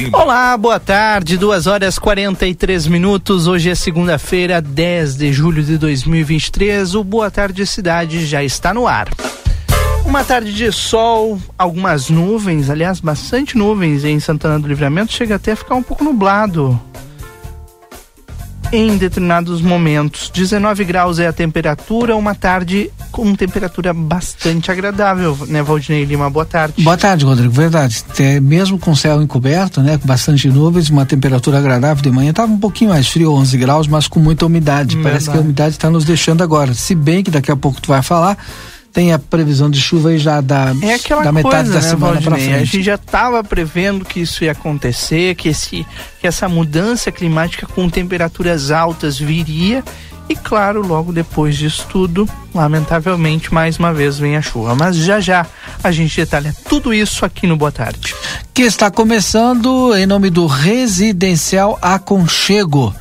Lima. Olá, boa tarde, duas horas 43 minutos. Hoje é segunda-feira, 10 de julho de 2023. O Boa Tarde Cidade já está no ar. Uma tarde de sol, algumas nuvens, aliás, bastante nuvens em Santana do Livramento. Chega até a ficar um pouco nublado em determinados momentos. 19 graus é a temperatura, uma tarde com temperatura bastante agradável, né, Valdinei Lima? Boa tarde. Boa tarde, Rodrigo. Verdade. É, mesmo com céu encoberto, né, com bastante nuvens, uma temperatura agradável de manhã, estava um pouquinho mais frio, 11 graus, mas com muita umidade. Verdade. Parece que a umidade está nos deixando agora. Se bem que daqui a pouco tu vai falar, tem a previsão de chuva aí já da, é aquela da metade coisa, da né, semana para frente. A gente já estava prevendo que isso ia acontecer, que, esse, que essa mudança climática com temperaturas altas viria. E claro, logo depois disso tudo, lamentavelmente, mais uma vez vem a chuva. Mas já já a gente detalha tudo isso aqui no Boa Tarde. Que está começando em nome do Residencial Aconchego.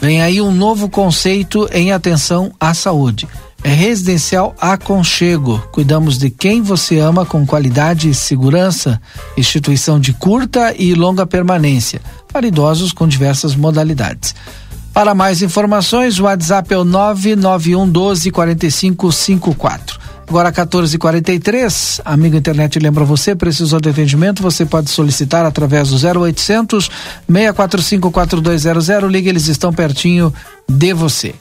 Vem aí um novo conceito em atenção à saúde Residencial Aconchego. Cuidamos de quem você ama com qualidade e segurança. Instituição de curta e longa permanência para idosos com diversas modalidades. Para mais informações, o WhatsApp é o 991 12 45 54. Agora 14:43. Amigo internet lembra você, precisou de atendimento, você pode solicitar através do 0800 645 4200. Ligue, eles estão pertinho de você.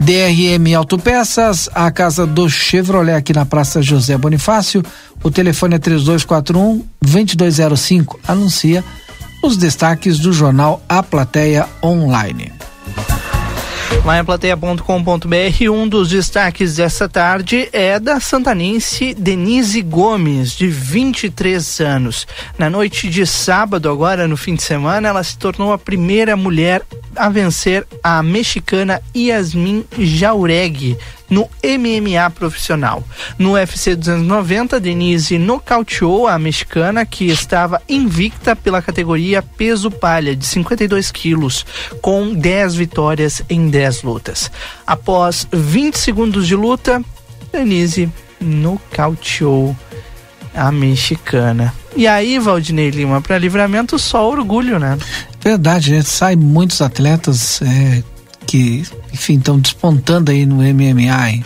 DRM Autopeças, a casa do Chevrolet aqui na Praça José Bonifácio. O telefone é 3241 2205. Anuncia os destaques do jornal A Plateia Online. Lá em plateia.com.br, um dos destaques dessa tarde é da santanense Denise Gomes, de 23 anos. Na noite de sábado, agora no fim de semana, ela se tornou a primeira mulher a vencer a mexicana Yasmin Jauregui no MMA profissional. No UFC 290, Denise nocauteou a mexicana que estava invicta pela categoria peso palha de 52 quilos, com 10 vitórias em 10 lutas. Após 20 segundos de luta, Denise nocauteou a mexicana. E aí, Valdinei Lima, para livramento, só orgulho, né? Verdade, né? sai muitos atletas é, que, enfim, estão despontando aí no MMA. Hein?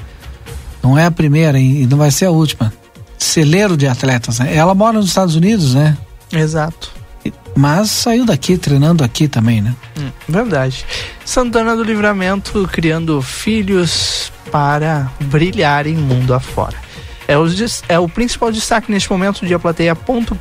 Não é a primeira e não vai ser a última. Celeiro de atletas, né? Ela mora nos Estados Unidos, né? Exato. Mas saiu daqui, treinando aqui também, né? Hum, verdade. Santana do Livramento criando filhos para brilharem mundo afora. É o, é o principal destaque neste momento de aplateia.com.br.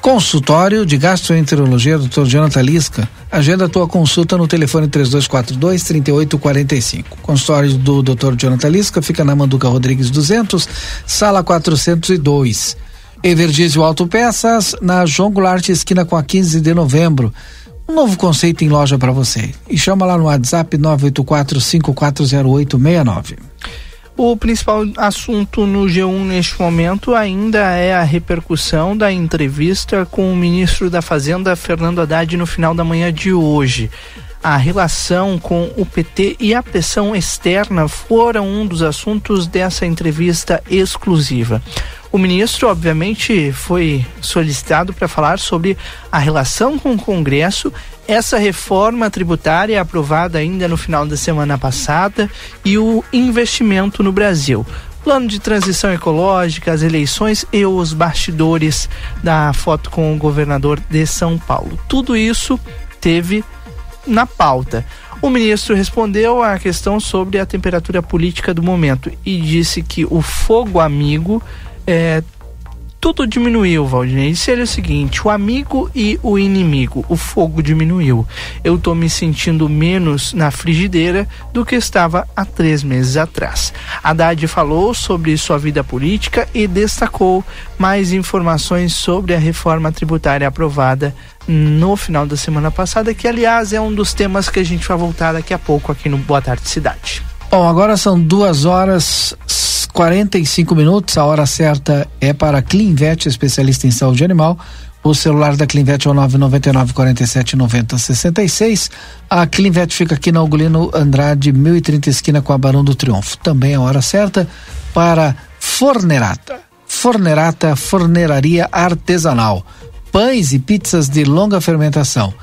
Consultório de Gastroenterologia, Dr. Jonathan Lisca. Agenda a tua consulta no telefone 3242 3845. Consultório do Dr. Jonathan Lisca fica na Manduca Rodrigues 200, sala 402. Evergísio Autopeças, na João Goulart, esquina com a 15 de novembro. Um novo conceito em loja para você. E chama lá no WhatsApp 984 540869. O principal assunto no G1 neste momento ainda é a repercussão da entrevista com o ministro da Fazenda, Fernando Haddad, no final da manhã de hoje. A relação com o PT e a pressão externa foram um dos assuntos dessa entrevista exclusiva. O ministro, obviamente, foi solicitado para falar sobre a relação com o Congresso, essa reforma tributária aprovada ainda no final da semana passada e o investimento no Brasil. Plano de transição ecológica, as eleições e os bastidores da foto com o governador de São Paulo. Tudo isso teve na pauta. O ministro respondeu à questão sobre a temperatura política do momento e disse que o fogo amigo é, tudo diminuiu, Valdinei. Disse ele o seguinte: o amigo e o inimigo, o fogo diminuiu. Eu tô me sentindo menos na frigideira do que estava há três meses atrás. Haddad falou sobre sua vida política e destacou mais informações sobre a reforma tributária aprovada no final da semana passada, que aliás é um dos temas que a gente vai voltar daqui a pouco aqui no Boa Tarde Cidade. Bom, agora são duas horas 45 minutos, a hora certa é para Clinvet, especialista em saúde animal. O celular da Clinvet é o 999 47 90 66. A Clinvet fica aqui na Ugolino Andrade, 1030 esquina com a Barão do Triunfo. Também a hora certa para Fornerata. Fornerata, forneraria artesanal. Pães e pizzas de longa fermentação.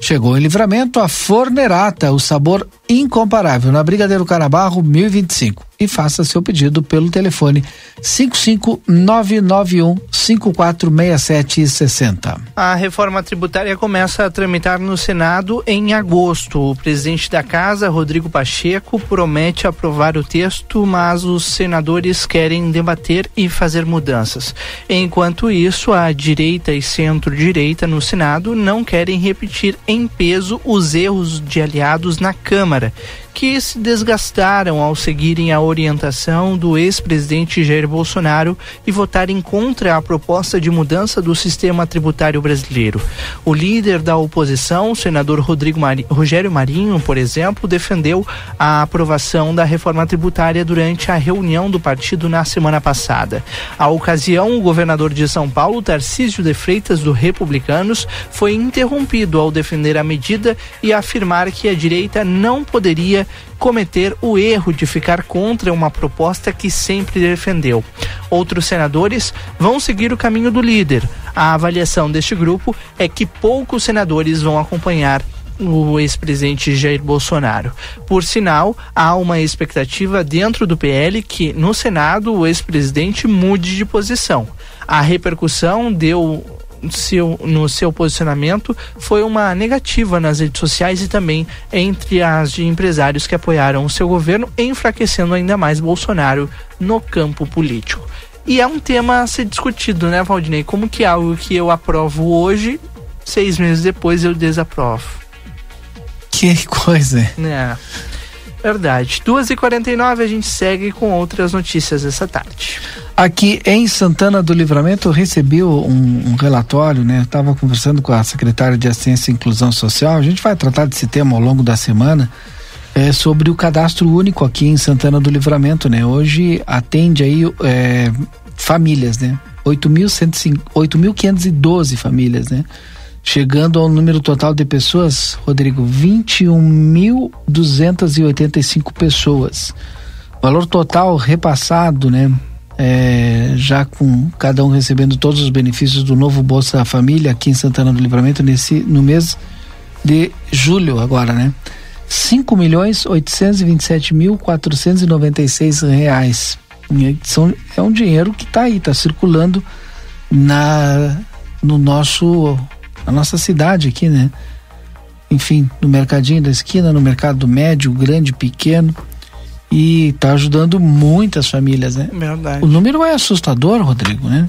Chegou em livramento a Fornerata, o sabor incomparável, na Brigadeiro Carabarro 1025 e faça seu pedido pelo telefone 55991 546760. A reforma tributária começa a tramitar no Senado em agosto. O presidente da casa, Rodrigo Pacheco, promete aprovar o texto, mas os senadores querem debater e fazer mudanças. Enquanto isso, a direita e centro-direita no Senado não querem repetir em peso os erros de aliados na Câmara que se desgastaram ao seguirem a orientação do ex-presidente Jair Bolsonaro e votarem contra a proposta de mudança do sistema tributário brasileiro. O líder da oposição, o senador Mari, Rogério Marinho, por exemplo, defendeu a aprovação da reforma tributária durante a reunião do partido na semana passada. A ocasião, o governador de São Paulo, Tarcísio de Freitas, do Republicanos, foi interrompido ao defender a medida e afirmar que a direita não poderia cometer o erro de ficar contra uma proposta que sempre defendeu. Outros senadores vão seguir o caminho do líder. A avaliação deste grupo é que poucos senadores vão acompanhar o ex-presidente Jair Bolsonaro. Por sinal, há uma expectativa dentro do PL que no Senado o ex-presidente mude de posição. A repercussão deu seu, no seu posicionamento foi uma negativa nas redes sociais e também entre as de empresários que apoiaram o seu governo, enfraquecendo ainda mais Bolsonaro no campo político. E é um tema a ser discutido, né, Valdinei? Como que é algo que eu aprovo hoje, seis meses depois eu desaprovo. Que coisa. É. Verdade. 2h49 a gente segue com outras notícias essa tarde. Aqui em Santana do Livramento eu recebi um, um relatório, né? Estava conversando com a secretária de Assistência e Inclusão Social. A gente vai tratar desse tema ao longo da semana. É, sobre o cadastro único aqui em Santana do Livramento, né? Hoje atende aí é, famílias, né? 8.512 famílias, né? Chegando ao número total de pessoas, Rodrigo, 21.285 pessoas. Valor total repassado, né? é, já com cada um recebendo todos os benefícios do novo Bolsa Família aqui em Santana do Livramento nesse no mês de julho agora, né? Cinco milhões oitocentos e vinte e sete mil quatrocentos e noventa e seis reais. São, é um dinheiro que está aí, está circulando na no nosso na nossa cidade aqui, né? Enfim, no mercadinho da esquina, no mercado médio, grande, pequeno e está ajudando muitas famílias, né? Verdade. O número é assustador, Rodrigo, né?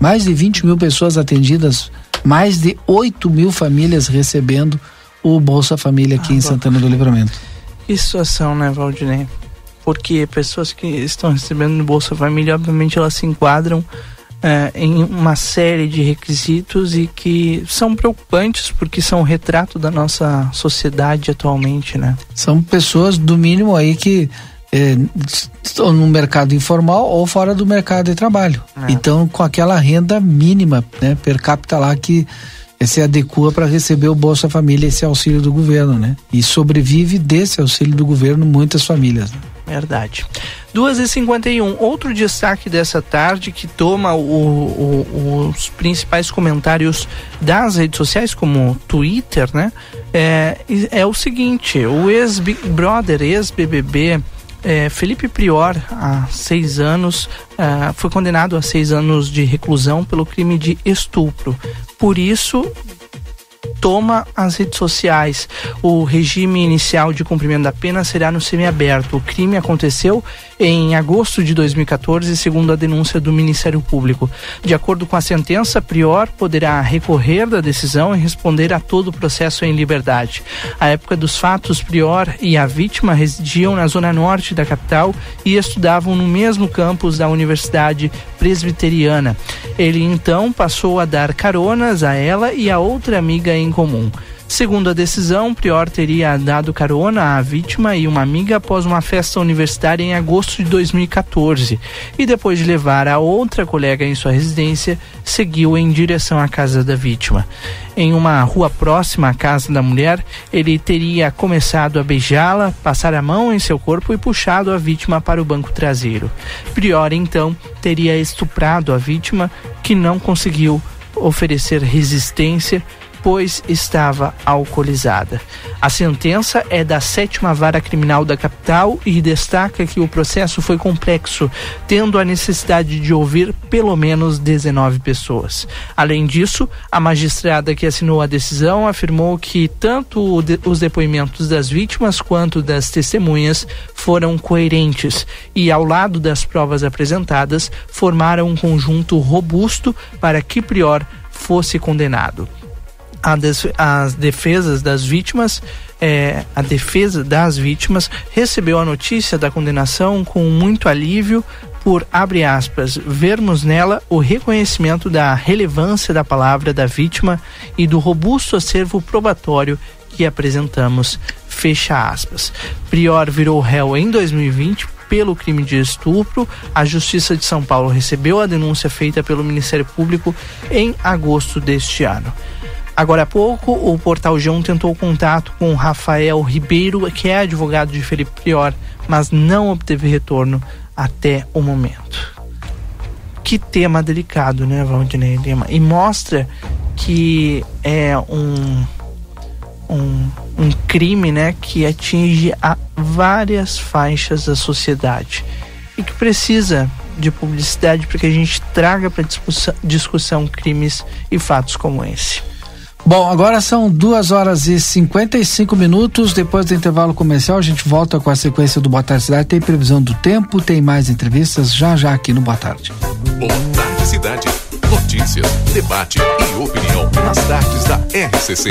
Mais de 20 mil pessoas atendidas, mais de 8 mil famílias recebendo o Bolsa Família aqui ah, em Santana do Livramento. Que situação, né, Valdinei? Porque pessoas que estão recebendo o Bolsa Família, obviamente, elas se enquadram é, em uma série de requisitos e que são preocupantes porque são o retrato da nossa sociedade atualmente, né? São pessoas do mínimo aí que é, estão no mercado informal ou fora do mercado de trabalho. É. Então, com aquela renda mínima, né, per capita lá que se adequa para receber o Bolsa Família, esse auxílio do governo, né? E sobrevive desse auxílio do governo muitas famílias. Né? Verdade. 2h51. Outro destaque dessa tarde que toma o, o, os principais comentários das redes sociais, como Twitter, né? É, é o seguinte: o ex-Big Brother, ex-BBB. É, Felipe Prior, há seis anos, é, foi condenado a seis anos de reclusão pelo crime de estupro. Por isso, toma as redes sociais. O regime inicial de cumprimento da pena será no semiaberto. O crime aconteceu em agosto de 2014, segundo a denúncia do Ministério Público. De acordo com a sentença, Prior poderá recorrer da decisão e responder a todo o processo em liberdade. À época dos fatos, Prior e a vítima residiam na zona norte da capital e estudavam no mesmo campus da Universidade Presbiteriana. Ele então passou a dar caronas a ela e a outra amiga em comum. Segundo a decisão, Prior teria dado carona à vítima e uma amiga após uma festa universitária em agosto de 2014 e depois de levar a outra colega em sua residência, seguiu em direção à casa da vítima. Em uma rua próxima à casa da mulher, ele teria começado a beijá-la, passar a mão em seu corpo e puxado a vítima para o banco traseiro. Prior então teria estuprado a vítima, que não conseguiu oferecer resistência pois estava alcoolizada. A sentença é da sétima vara criminal da capital e destaca que o processo foi complexo, tendo a necessidade de ouvir pelo menos 19 pessoas. Além disso, a magistrada que assinou a decisão afirmou que tanto os depoimentos das vítimas quanto das testemunhas foram coerentes e, ao lado das provas apresentadas, formaram um conjunto robusto para que Prior fosse condenado as defesas das vítimas, é, a defesa das vítimas recebeu a notícia da condenação com muito alívio por, abre aspas, vermos nela o reconhecimento da relevância da palavra da vítima e do robusto acervo probatório que apresentamos, fecha aspas. Prior virou réu em 2020 pelo crime de estupro. A Justiça de São Paulo recebeu a denúncia feita pelo Ministério Público em agosto deste ano. Agora há pouco, o Portal G1 tentou contato com Rafael Ribeiro, que é advogado de Felipe Prior, mas não obteve retorno até o momento. Que tema delicado, né, Valdinei Lima? E mostra que é um, um, um crime né, que atinge a várias faixas da sociedade e que precisa de publicidade para que a gente traga para discussão, discussão crimes e fatos como esse. Bom, agora são duas horas e 55 minutos. Depois do intervalo comercial, a gente volta com a sequência do Boa Tarde Cidade. Tem previsão do tempo, tem mais entrevistas já já aqui no Boa Tarde. Boa Tarde Cidade. Notícias, debate e opinião nas tardes da RCC.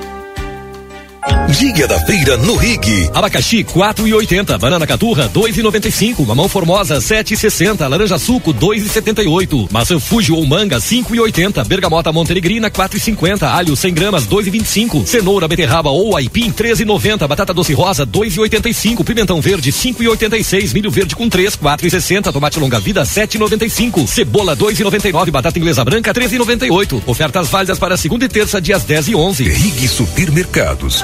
Dia da feira no Rig. Abacaxi 4,80, banana caturra 2,95, mamão formosa 7,60, laranja suco 2,78, maçã fuji ou manga 5,80, bergamota montenegrina 4,50, alho 100 gramas 2,25, cenoura beterraba ou aipim 13,90, batata doce rosa 2,85, pimentão verde 5,86, milho verde com 3 4,60, tomate longa vida 7,95, cebola 2,99, batata inglesa branca 13,98. Ofertas válidas para segunda e terça dias 10 e 11. Rig Supermercados.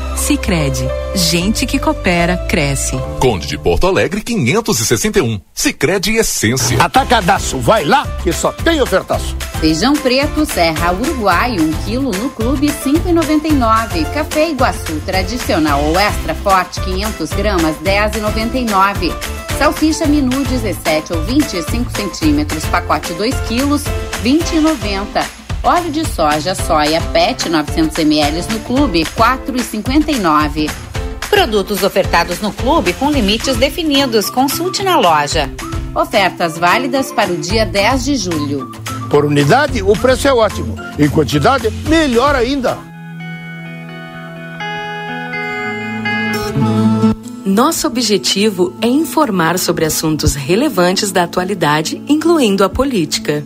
Sicredi, gente que coopera cresce. Conde de Porto Alegre 561. Sicredi Essência. Atacadaço, vai lá que só tem ofertaço. Feijão preto Serra Uruguai, 1 um quilo no clube 5,99. Café Iguaçu tradicional ou extra forte 500 gramas 10,99. Salsicha Minu 17 ou 25 centímetros, pacote 2 quilos 20,90. Óleo de soja soia PET 900 ml no clube 4,59. Produtos ofertados no clube com limites definidos. Consulte na loja. Ofertas válidas para o dia 10 de julho. Por unidade, o preço é ótimo. Em quantidade, melhor ainda. Nosso objetivo é informar sobre assuntos relevantes da atualidade, incluindo a política.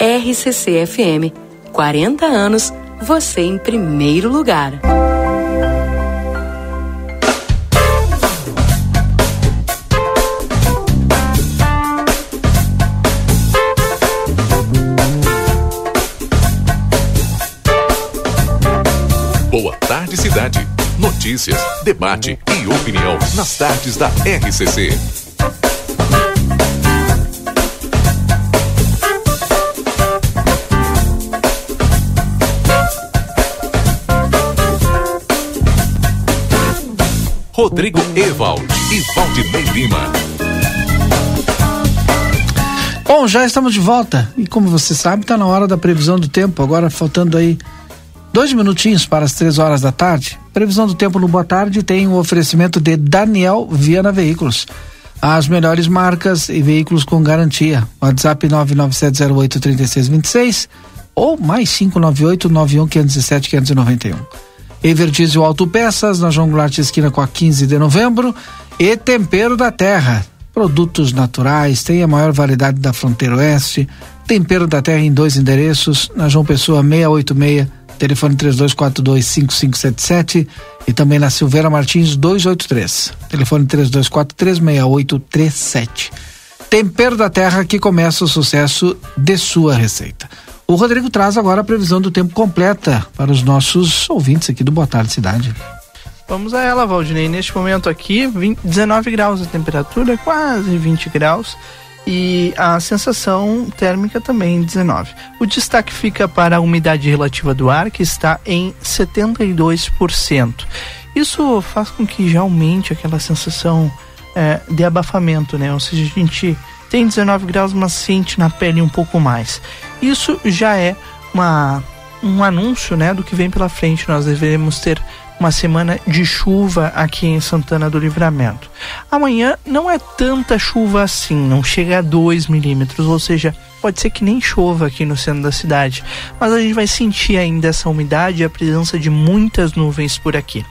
RCC FM. 40 anos, você em primeiro lugar. Boa tarde, cidade. Notícias, debate e opinião nas tardes da RCC. Rodrigo Evald e Valdinei Lima. Bom, já estamos de volta e como você sabe, está na hora da previsão do tempo. Agora faltando aí dois minutinhos para as três horas da tarde. Previsão do tempo no Boa Tarde tem o um oferecimento de Daniel Viana Veículos. As melhores marcas e veículos com garantia. WhatsApp 997083626 ou mais 598 91 507 591. Everdiesel Autopeças, na João Goulart Esquina com a 15 de novembro. E Tempero da Terra, produtos naturais, tem a maior variedade da fronteira oeste. Tempero da Terra em dois endereços, na João Pessoa 686, telefone 32425577 e também na Silveira Martins 283, telefone 32436837. Tempero da Terra que começa o sucesso de sua receita. O Rodrigo traz agora a previsão do tempo completa para os nossos ouvintes aqui do Boa Tarde Cidade. Vamos a ela, Valdinei. Neste momento aqui, 20, 19 graus a temperatura, quase 20 graus. E a sensação térmica também 19. O destaque fica para a umidade relativa do ar, que está em 72%. Isso faz com que já aumente aquela sensação é, de abafamento, né? Ou seja, a gente tem 19 graus, mas sente na pele um pouco mais. Isso já é uma, um anúncio né, do que vem pela frente. Nós devemos ter uma semana de chuva aqui em Santana do Livramento. Amanhã não é tanta chuva assim, não chega a 2 milímetros, ou seja, pode ser que nem chova aqui no centro da cidade, mas a gente vai sentir ainda essa umidade e a presença de muitas nuvens por aqui.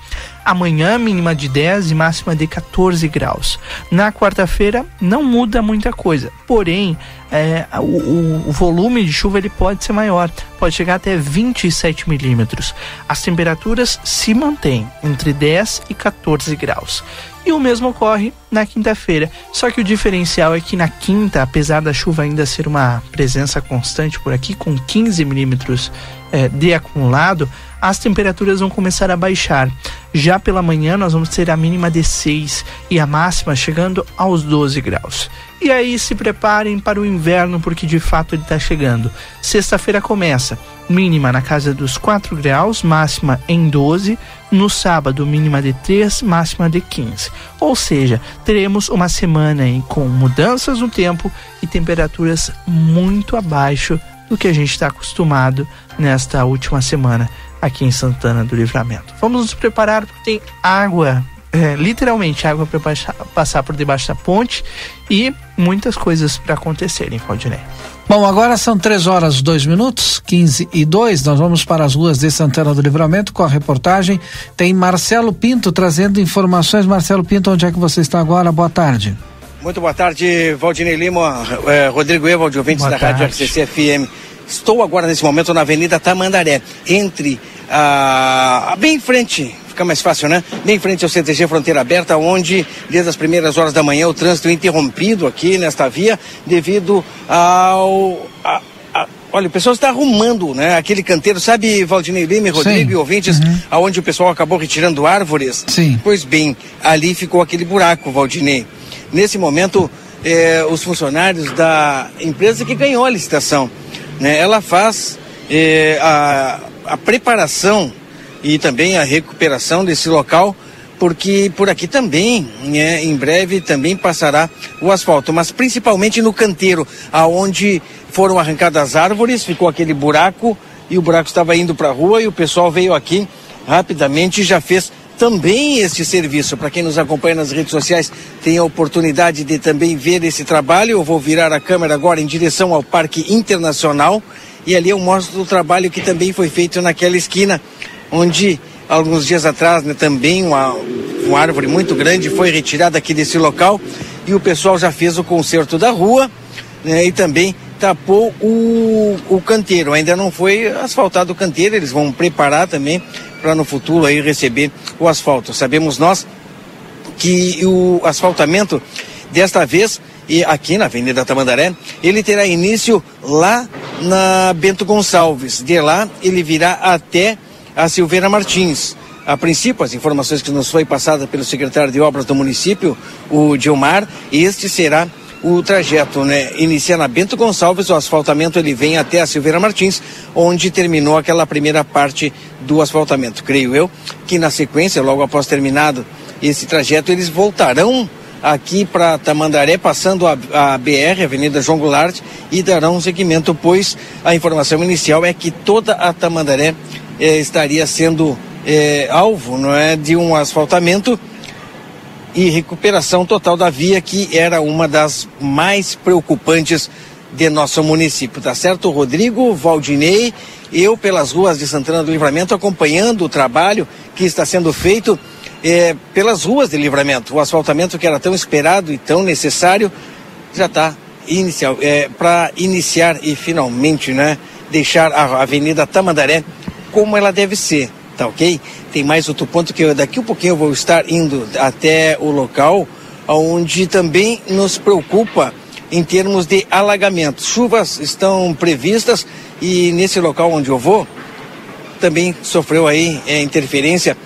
Amanhã, mínima de 10 e máxima de 14 graus. Na quarta-feira, não muda muita coisa, porém, é, o, o, volume de chuva ele pode ser maior, pode chegar até 27 milímetros. As temperaturas se mantêm entre 10 e 14 graus. E o mesmo ocorre na quinta-feira. Só que o diferencial é que na quinta, apesar da chuva ainda ser uma presença constante por aqui, com 15 milímetros é, de acumulado, as temperaturas vão começar a baixar. Já pela manhã, nós vamos ter a mínima de 6 e a máxima chegando aos 12 graus. E aí se preparem para o inverno, porque de fato ele está chegando. Sexta-feira começa, mínima na casa dos 4 graus, máxima em 12. No sábado, mínima de 3, máxima de 15. Ou seja, teremos uma semana com mudanças no tempo e temperaturas muito abaixo do que a gente está acostumado nesta última semana aqui em Santana do Livramento. Vamos nos preparar porque tem água, é, literalmente água para passar por debaixo da ponte e muitas coisas para acontecerem, Valdinei. Bom, agora são três horas dois minutos, 15 e dois. Nós vamos para as ruas de Santana do Livramento com a reportagem. Tem Marcelo Pinto trazendo informações. Marcelo Pinto, onde é que você está agora? Boa tarde. Muito boa tarde, Valdinei Lima, eh, Rodrigo Evald, ouvintes boa da tarde. Rádio RCC FM. Estou agora nesse momento na Avenida Tamandaré, entre a. bem em frente fica mais fácil, né? Bem em frente ao CTG Fronteira Aberta, onde desde as primeiras horas da manhã o trânsito é interrompido aqui nesta via devido ao. A, olha, o pessoal está arrumando, né? Aquele canteiro, sabe, Valdinei Lima, Rodrigo Sim. e ouvintes, uhum. aonde o pessoal acabou retirando árvores? Sim. Pois bem, ali ficou aquele buraco, Valdinei. Nesse momento, eh, os funcionários da empresa que ganhou a licitação, né? Ela faz eh, a, a preparação e também a recuperação desse local, porque por aqui também, né, em breve também passará o asfalto, mas principalmente no canteiro, aonde foram arrancadas as árvores, ficou aquele buraco e o buraco estava indo para a rua e o pessoal veio aqui rapidamente e já fez também este serviço. Para quem nos acompanha nas redes sociais, tem a oportunidade de também ver esse trabalho. Eu vou virar a câmera agora em direção ao Parque Internacional e ali eu mostro o trabalho que também foi feito naquela esquina onde alguns dias atrás né, também uma, uma árvore muito grande foi retirada aqui desse local e o pessoal já fez o conserto da rua né, e também tapou o, o canteiro. Ainda não foi asfaltado o canteiro, eles vão preparar também para no futuro aí receber o asfalto. Sabemos nós que o asfaltamento desta vez e aqui na Avenida Tamandaré, ele terá início lá na Bento Gonçalves. De lá ele virá até a Silveira Martins. A princípio, as informações que nos foi passada pelo secretário de obras do município, o Dilmar, este será o trajeto, né? Inicia na Bento Gonçalves, o asfaltamento ele vem até a Silveira Martins, onde terminou aquela primeira parte do asfaltamento. Creio eu que na sequência, logo após terminado esse trajeto, eles voltarão aqui para Tamandaré, passando a, a, BR, Avenida João Goulart, e darão seguimento, pois a informação inicial é que toda a Tamandaré eh, estaria sendo eh, alvo não é, de um asfaltamento e recuperação total da via, que era uma das mais preocupantes de nosso município. Tá certo, Rodrigo, Valdinei, eu pelas ruas de Santana do Livramento acompanhando o trabalho que está sendo feito eh, pelas ruas de Livramento. O asfaltamento que era tão esperado e tão necessário já está inicial para iniciar e finalmente, né, deixar a Avenida Tamandaré como ela deve ser, tá ok? Tem mais outro ponto que eu, daqui a um pouquinho eu vou estar indo até o local onde também nos preocupa em termos de alagamento. Chuvas estão previstas e nesse local onde eu vou também sofreu aí é, interferência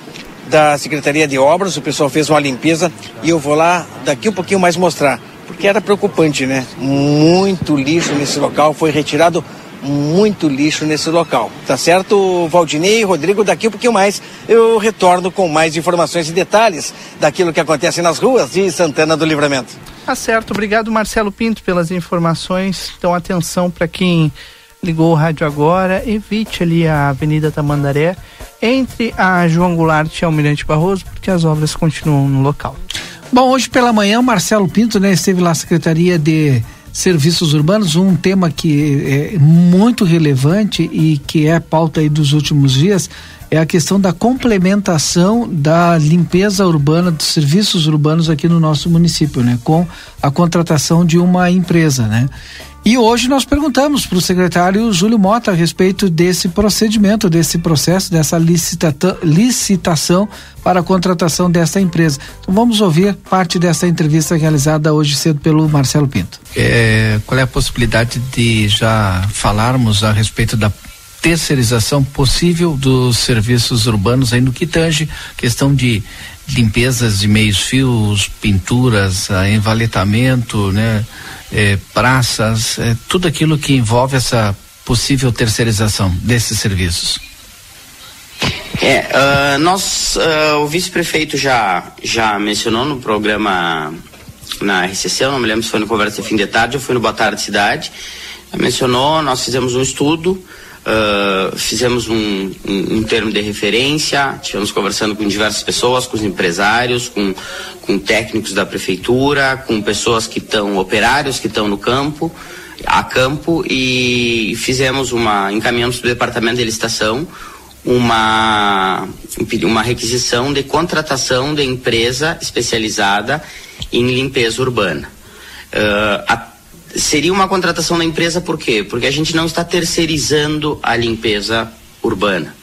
da Secretaria de Obras, o pessoal fez uma limpeza e eu vou lá daqui um pouquinho mais mostrar, porque era preocupante, né? Muito lixo nesse local, foi retirado muito lixo nesse local. Tá certo, Valdinei, Rodrigo, daqui um pouquinho mais eu retorno com mais informações e detalhes daquilo que acontece nas ruas de Santana do Livramento. Tá certo, obrigado Marcelo Pinto pelas informações. Então atenção para quem ligou o rádio agora, evite ali a Avenida Tamandaré entre a João Goulart e Almirante Barroso, porque as obras continuam no local. Bom, hoje pela manhã o Marcelo Pinto, né, esteve lá na Secretaria de serviços urbanos, um tema que é muito relevante e que é a pauta aí dos últimos dias é a questão da complementação da limpeza urbana, dos serviços urbanos aqui no nosso município, né? Com a contratação de uma empresa, né? E hoje nós perguntamos para o secretário Júlio Mota a respeito desse procedimento, desse processo, dessa licita licitação para a contratação dessa empresa. Então vamos ouvir parte dessa entrevista realizada hoje cedo pelo Marcelo Pinto. É, qual é a possibilidade de já falarmos a respeito da terceirização possível dos serviços urbanos aí no que tange questão de limpezas de meios fios, pinturas, envaletamento, né? eh, praças, eh, tudo aquilo que envolve essa possível terceirização desses serviços? É, uh, nós, uh, o vice-prefeito já, já mencionou no programa na RCC, não me lembro se foi no Conversa Fim de Tarde ou foi no Boa Tarde Cidade, mencionou, nós fizemos um estudo Uh, fizemos um, um, um, termo de referência, tivemos conversando com diversas pessoas, com os empresários, com, com técnicos da prefeitura, com pessoas que estão, operários que estão no campo, a campo, e fizemos uma, encaminhamos para o departamento de licitação uma, uma requisição de contratação de empresa especializada em limpeza urbana. Uh, a seria uma contratação da empresa por quê? Porque a gente não está terceirizando a limpeza urbana.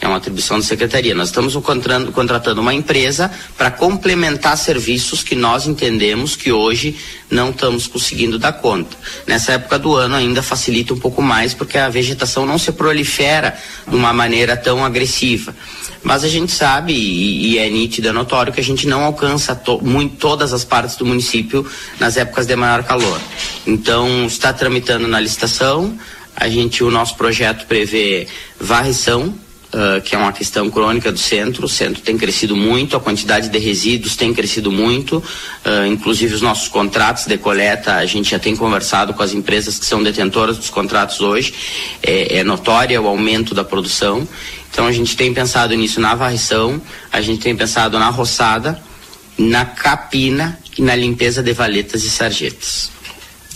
É uma atribuição da secretaria. Nós estamos contratando, uma empresa para complementar serviços que nós entendemos que hoje não estamos conseguindo dar conta. Nessa época do ano ainda facilita um pouco mais porque a vegetação não se prolifera de uma maneira tão agressiva. Mas a gente sabe, e, e é nítido, é notório, que a gente não alcança to, muito, todas as partes do município nas épocas de maior calor. Então, está tramitando na licitação, a gente, o nosso projeto prevê varrição, Que é uma questão crônica do centro. O centro tem crescido muito, a quantidade de resíduos tem crescido muito, uh, inclusive os nossos contratos de coleta, a gente já tem conversado com as empresas que são detentoras dos contratos hoje, é, é notória o aumento da produção. Então a gente tem pensado nisso na varrição, a gente tem pensado na roçada, na capina e na limpeza de valetas e sarjetas.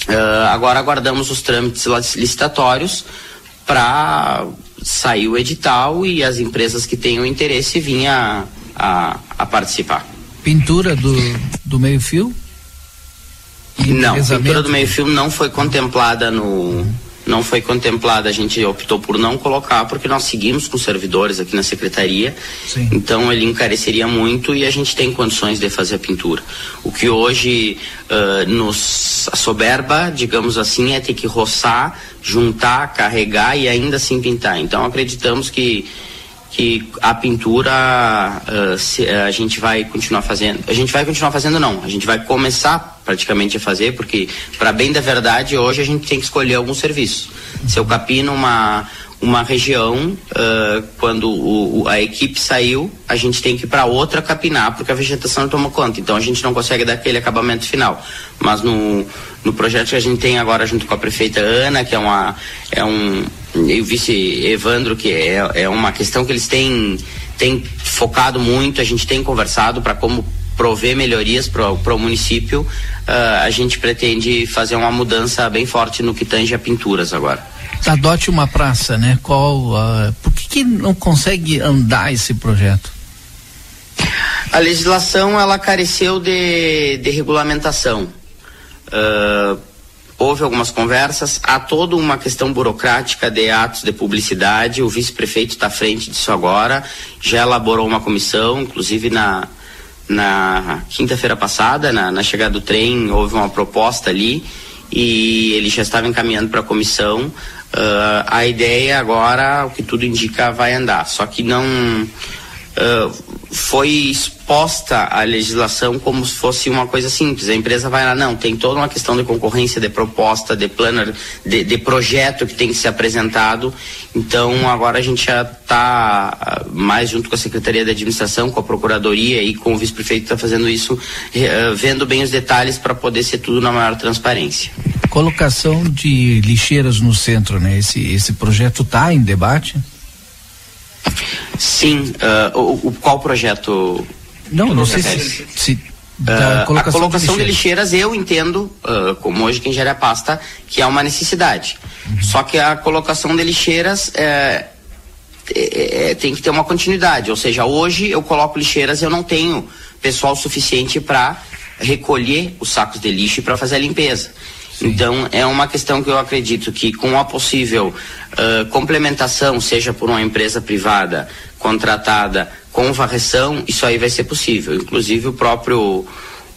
Uh, agora aguardamos os trâmites licitatórios para sair o edital e as empresas que tenham interesse vinham a, a, a participar. Pintura do, do meio-fio? Não, pintura do meio-fio não foi contemplada no não foi contemplada, a gente optou por não colocar, porque nós seguimos com servidores aqui na secretaria, Sim. então ele encareceria muito e a gente tem condições de fazer a pintura. O que hoje uh, nos assoberba, digamos assim, é ter que roçar, juntar, carregar e ainda assim pintar. Então acreditamos que que a pintura uh, se, uh, a gente vai continuar fazendo. A gente vai continuar fazendo não, a gente vai começar praticamente a fazer, porque para bem da verdade hoje a gente tem que escolher algum serviço. Se eu capino uma uma região, uh, quando o, o, a equipe saiu, a gente tem que ir para outra capinar, porque a vegetação não toma conta. Então a gente não consegue dar aquele acabamento final. Mas no, no projeto que a gente tem agora junto com a prefeita Ana, que é uma é um e o vice Evandro, que é, é uma questão que eles têm, têm focado muito, a gente tem conversado para como prover melhorias para o município, uh, a gente pretende fazer uma mudança bem forte no que tange a pinturas agora. Adote uma praça, né? Qual, uh, por que, que não consegue andar esse projeto? A legislação ela careceu de, de regulamentação. Uh, houve algumas conversas, há toda uma questão burocrática de atos de publicidade, o vice-prefeito está à frente disso agora, já elaborou uma comissão, inclusive na, na quinta-feira passada, na, na chegada do trem, houve uma proposta ali e ele já estava encaminhando para a comissão. Uh, a ideia agora, o que tudo indica, vai andar, só que não. Foi exposta a legislação como se fosse uma coisa simples. A empresa vai lá, não, tem toda uma questão de concorrência, de proposta, de planner, de, de projeto que tem que ser apresentado. Então agora a gente já está mais junto com a Secretaria de Administração, com a Procuradoria e com o vice-prefeito está fazendo isso, vendo bem os detalhes para poder ser tudo na maior transparência. Colocação de lixeiras no centro, né? Esse, esse projeto está em debate? Sim, uh, o, o, qual projeto? Não, não sei se, se uh, colocação a colocação de lixeiras. de lixeiras, eu entendo, uh, como hoje quem gera a pasta, que é uma necessidade. Uhum. Só que a colocação de lixeiras é, é, é, tem que ter uma continuidade. Ou seja, hoje eu coloco lixeiras e eu não tenho pessoal suficiente para recolher os sacos de lixo e para fazer a limpeza. Sim. Então, é uma questão que eu acredito que com a possível uh, complementação, seja por uma empresa privada contratada com varreção, isso aí vai ser possível. Inclusive, o próprio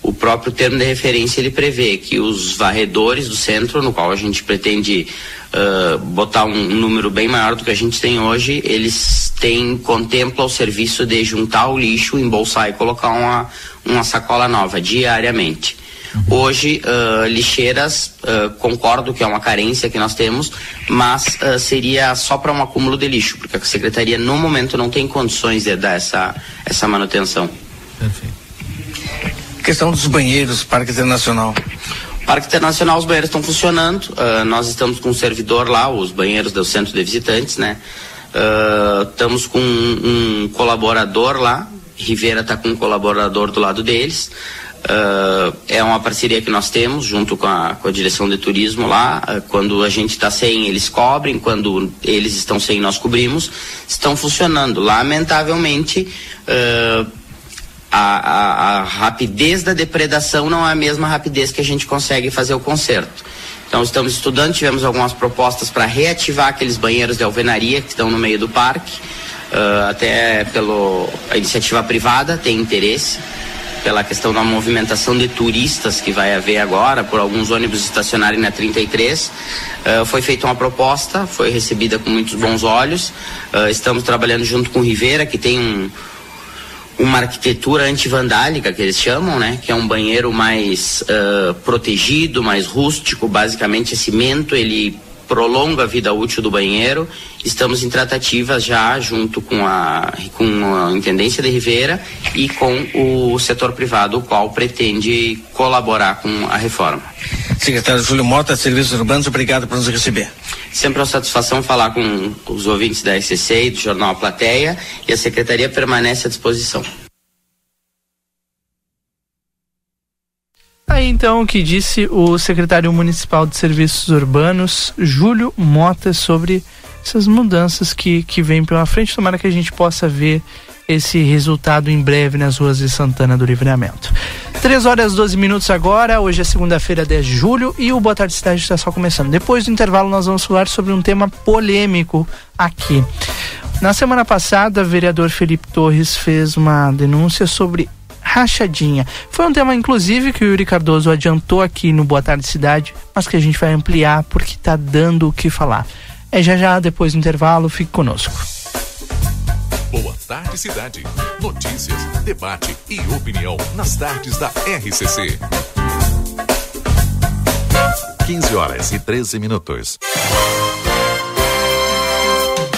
o próprio termo de referência ele prevê que os varredores do centro, no qual a gente pretende uh, botar um, um, número bem maior do que a gente tem hoje, eles têm contempla o serviço de juntar o lixo, embolsar e colocar uma, uma sacola nova diariamente. Hoje, uh, lixeiras, uh, concordo que é uma carência que nós temos, mas uh, seria só para um acúmulo de lixo, porque a secretaria no momento não tem condições de dar essa, essa manutenção. Perfeito. Questão dos banheiros, Parque Internacional. Parque Internacional, os banheiros estão funcionando. Uh, nós estamos com um servidor lá, os banheiros do centro de visitantes, né? Uh, estamos com um, um, colaborador lá. Rivera está com um colaborador do lado deles. Uh, é uma parceria que nós temos junto com a, com a direção de turismo lá. Uh, quando a gente está sem, eles cobrem. Quando eles estão sem, nós cobrimos. Estão funcionando. Lamentavelmente, uh, a, a, a, rapidez da depredação não é a mesma rapidez que a gente consegue fazer o conserto. Então estamos estudando, tivemos algumas propostas para reativar aqueles banheiros de alvenaria que estão no meio do parque, até pela iniciativa privada tem interesse pela questão da movimentação de turistas que vai haver agora, por alguns ônibus estacionarem na 33. Uh, foi feita uma proposta, foi recebida com muitos bons olhos. Uh, estamos trabalhando junto com o Rivera, que tem um, uma arquitetura antivandálica que eles chamam, né? Que é um banheiro mais uh, protegido, mais rústico, basicamente é cimento, ele prolonga a vida útil do banheiro. Estamos em tratativas já junto com a, com a Intendência de Ribeira e com o setor privado, o qual pretende colaborar com a reforma. Secretário Júlio Mota, Serviços Urbanos, obrigado por nos receber. Sempre uma satisfação falar com os ouvintes da SCC e do Jornal A Plateia e a Secretaria permanece à disposição. Aí então o que disse o secretário municipal de serviços urbanos, Júlio Mota, sobre essas mudanças que, que vêm pela frente. Tomara que a gente possa ver esse resultado em breve nas ruas de Santana do Livramento. 3 horas 12 minutos agora, hoje é segunda-feira, 10 de julho, e o Boa Tarde Cidade está só começando. Depois do intervalo, nós vamos falar sobre um tema polêmico aqui. Na semana passada, o vereador Felipe Torres fez uma denúncia sobre rachadinha. Foi um tema, inclusive, que o Yuri Cardoso adiantou aqui no Boa Tarde Cidade, mas que a gente vai ampliar porque está dando o que falar. É já já, depois do intervalo, fique conosco. Boa Tarde Cidade. Notícias, debate e opinião nas tardes da RCC. 15 horas e 13 minutos.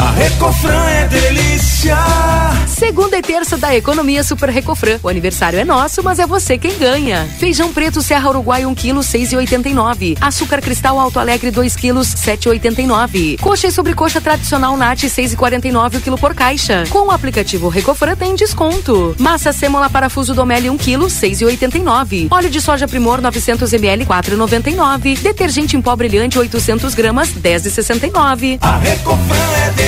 A Recofran é delícia. Segunda e terça da Economia Super Recofran. O aniversário é nosso, mas é você quem ganha. Feijão preto Serra Uruguai 1 kg 6,89. Açúcar Cristal Alto Alegre 2 kg 7,89. Coxa e sobrecoxa tradicional Nat 6,49 o quilo por caixa. Com o aplicativo Recofran tem desconto. Massa sêmola parafuso Domelli 1 kg 6,89. Óleo de soja Primor 900 ml 4,99. Detergente em pó brilhante 800 gramas 10,69. A Recofran é delícia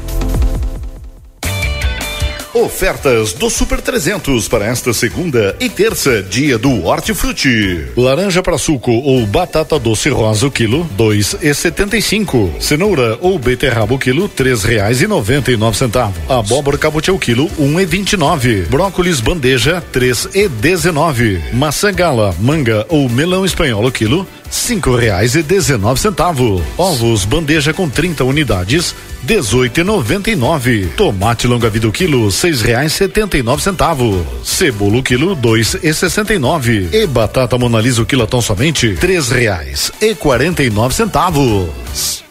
Ofertas do Super 300 para esta segunda e terça, dia do Hortifruti. Laranja para suco ou batata doce rosa o quilo, dois e setenta e cinco. Cenoura ou beterraba o quilo, três reais e noventa e nove centavos. Abóbora cabotiá o quilo, um e vinte e nove. Brócolis bandeja, três e dezenove. Maçã gala, manga ou melão espanhol o quilo, cinco reais e dezenove centavos. Ovos bandeja com 30 unidades, dezoito e noventa e nove. Tomate longa vida o quilo, seis reais setenta e nove centavos. Cebola o quilo, dois e sessenta e nove. E batata monalisa o quilo somente três reais e quarenta e nove centavos.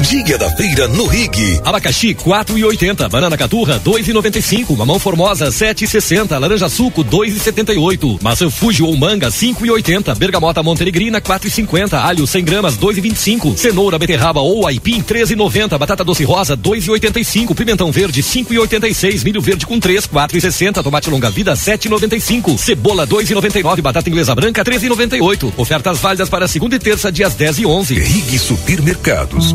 Dia da feira no Rig. Abacaxi 4,80, banana caturra 2,95, mamão formosa 7,60, laranja suco 2,78, maçã fuji ou manga 5,80, bergamota montenegrina 4,50, alho 100 gramas 2,25, cenoura beterraba ou aipim 13,90, batata doce rosa 2,85, pimentão verde 5,86, milho verde com 3 4,60, tomate longa vida 7,95, cebola 2,99, batata inglesa branca 13,98. Ofertas válidas para segunda e terça dias 10 e 11. Rig Supermercados.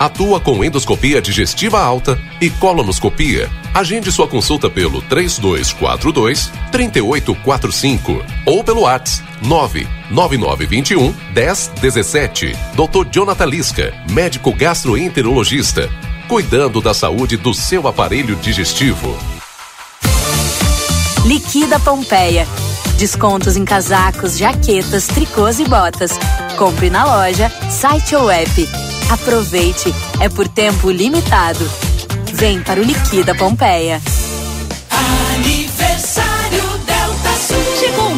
Atua com endoscopia digestiva alta e colonoscopia. Agende sua consulta pelo 3242 3845 ou pelo WhatsApp 99921 1017. Dr. Jonathan Lisca, médico gastroenterologista, cuidando da saúde do seu aparelho digestivo. Liquida Pompeia. Descontos em casacos, jaquetas, tricôs e botas. Compre na loja, site ou app. Aproveite, é por tempo limitado. Vem para o Liquida Pompeia.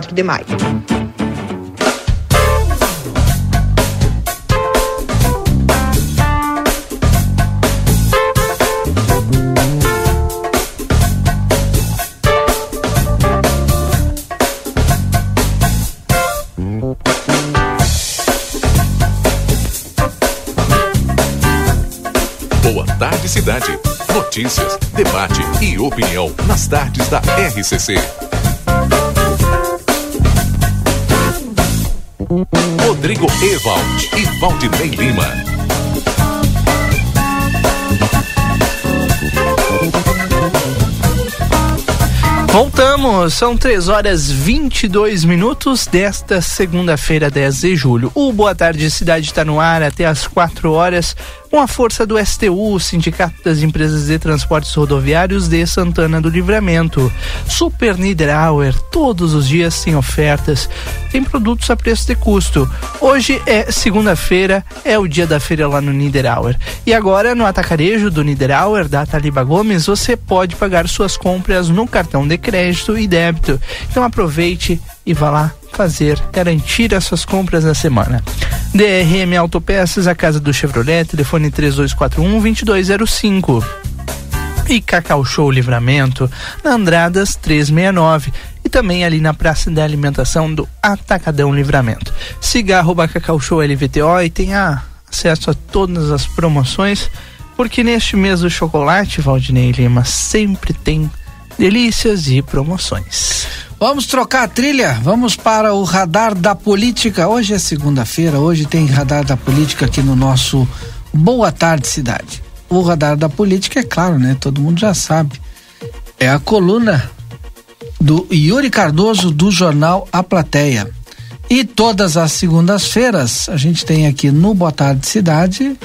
de maio. Boa tarde, cidade. Notícias, debate e opinião nas tardes da RCC. Rodrigo Ewald e Valdinei Lima. Voltamos, são 3 horas 22 minutos desta segunda-feira, 10 de julho. O Boa Tarde Cidade está no ar até as 4 horas, com a força do STU, Sindicato das Empresas de Transportes Rodoviários de Santana do Livramento. Super Niederauer, todos os dias tem ofertas, tem produtos a preço de custo. Hoje é segunda-feira, é o dia da feira lá no Niederauer. E agora, no atacarejo do Niederauer, da Taliba Gomes, você pode pagar suas compras no cartão de crédito e débito. Então aproveite e vá lá fazer, garantir as suas compras na semana. DRM Autopeças, a casa do Chevrolet, telefone 3241-2205. E Cacau Show Livramento, na Andradas 369. E também ali na Praça da Alimentação do Atacadão Livramento. Siga Cacau Show LVTO e tenha acesso a todas as promoções, porque neste mês do chocolate, Valdinei Lima, sempre tem delícias e promoções. Vamos trocar a trilha, vamos para o radar da política. Hoje é segunda-feira, hoje tem radar da política aqui no nosso Boa Tarde Cidade. O radar da política, é claro, né? Todo mundo já sabe. É a coluna do Yuri Cardoso do jornal A Plateia. E todas as segundas-feiras a gente tem aqui no Boa Tarde Cidade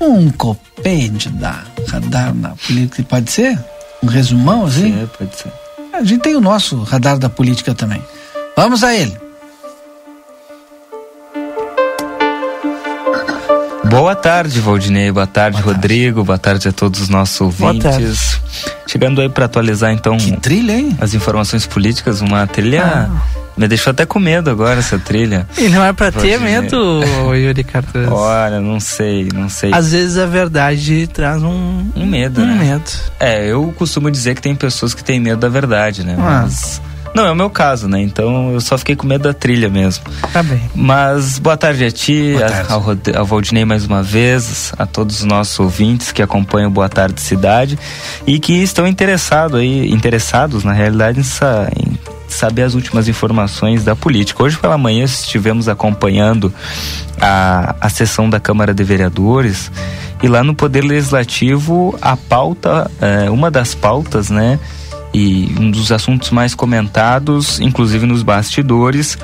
um compêndio da radar na política, pode ser? Um resumão assim? Sim, pode ser. A gente tem o nosso radar da política também. Vamos a ele. Boa tarde, Valdinei. Boa tarde, Boa Rodrigo. Tarde. Boa tarde a todos os nossos ouvintes. Chegando aí para atualizar então que trilha, hein? as informações políticas, uma trilha ah. Me deixou até com medo agora essa trilha. E não é para ter medo, Yuri Cardoso. Olha, não sei, não sei. Às vezes a verdade traz um um medo, um né? medo. É, eu costumo dizer que tem pessoas que têm medo da verdade, né? Ah. Mas não, é o meu caso, né? Então eu só fiquei com medo da trilha mesmo. Tá bem. Mas boa tarde a ti, tarde. A, ao, Rod- ao Valdinei mais uma vez, a todos os nossos ouvintes que acompanham Boa Tarde Cidade e que estão interessados aí, interessados na realidade em saber as últimas informações da política. Hoje pela manhã estivemos acompanhando a, a sessão da Câmara de Vereadores e lá no Poder Legislativo a pauta, eh, uma das pautas, né? E um dos assuntos mais comentados, inclusive nos bastidores,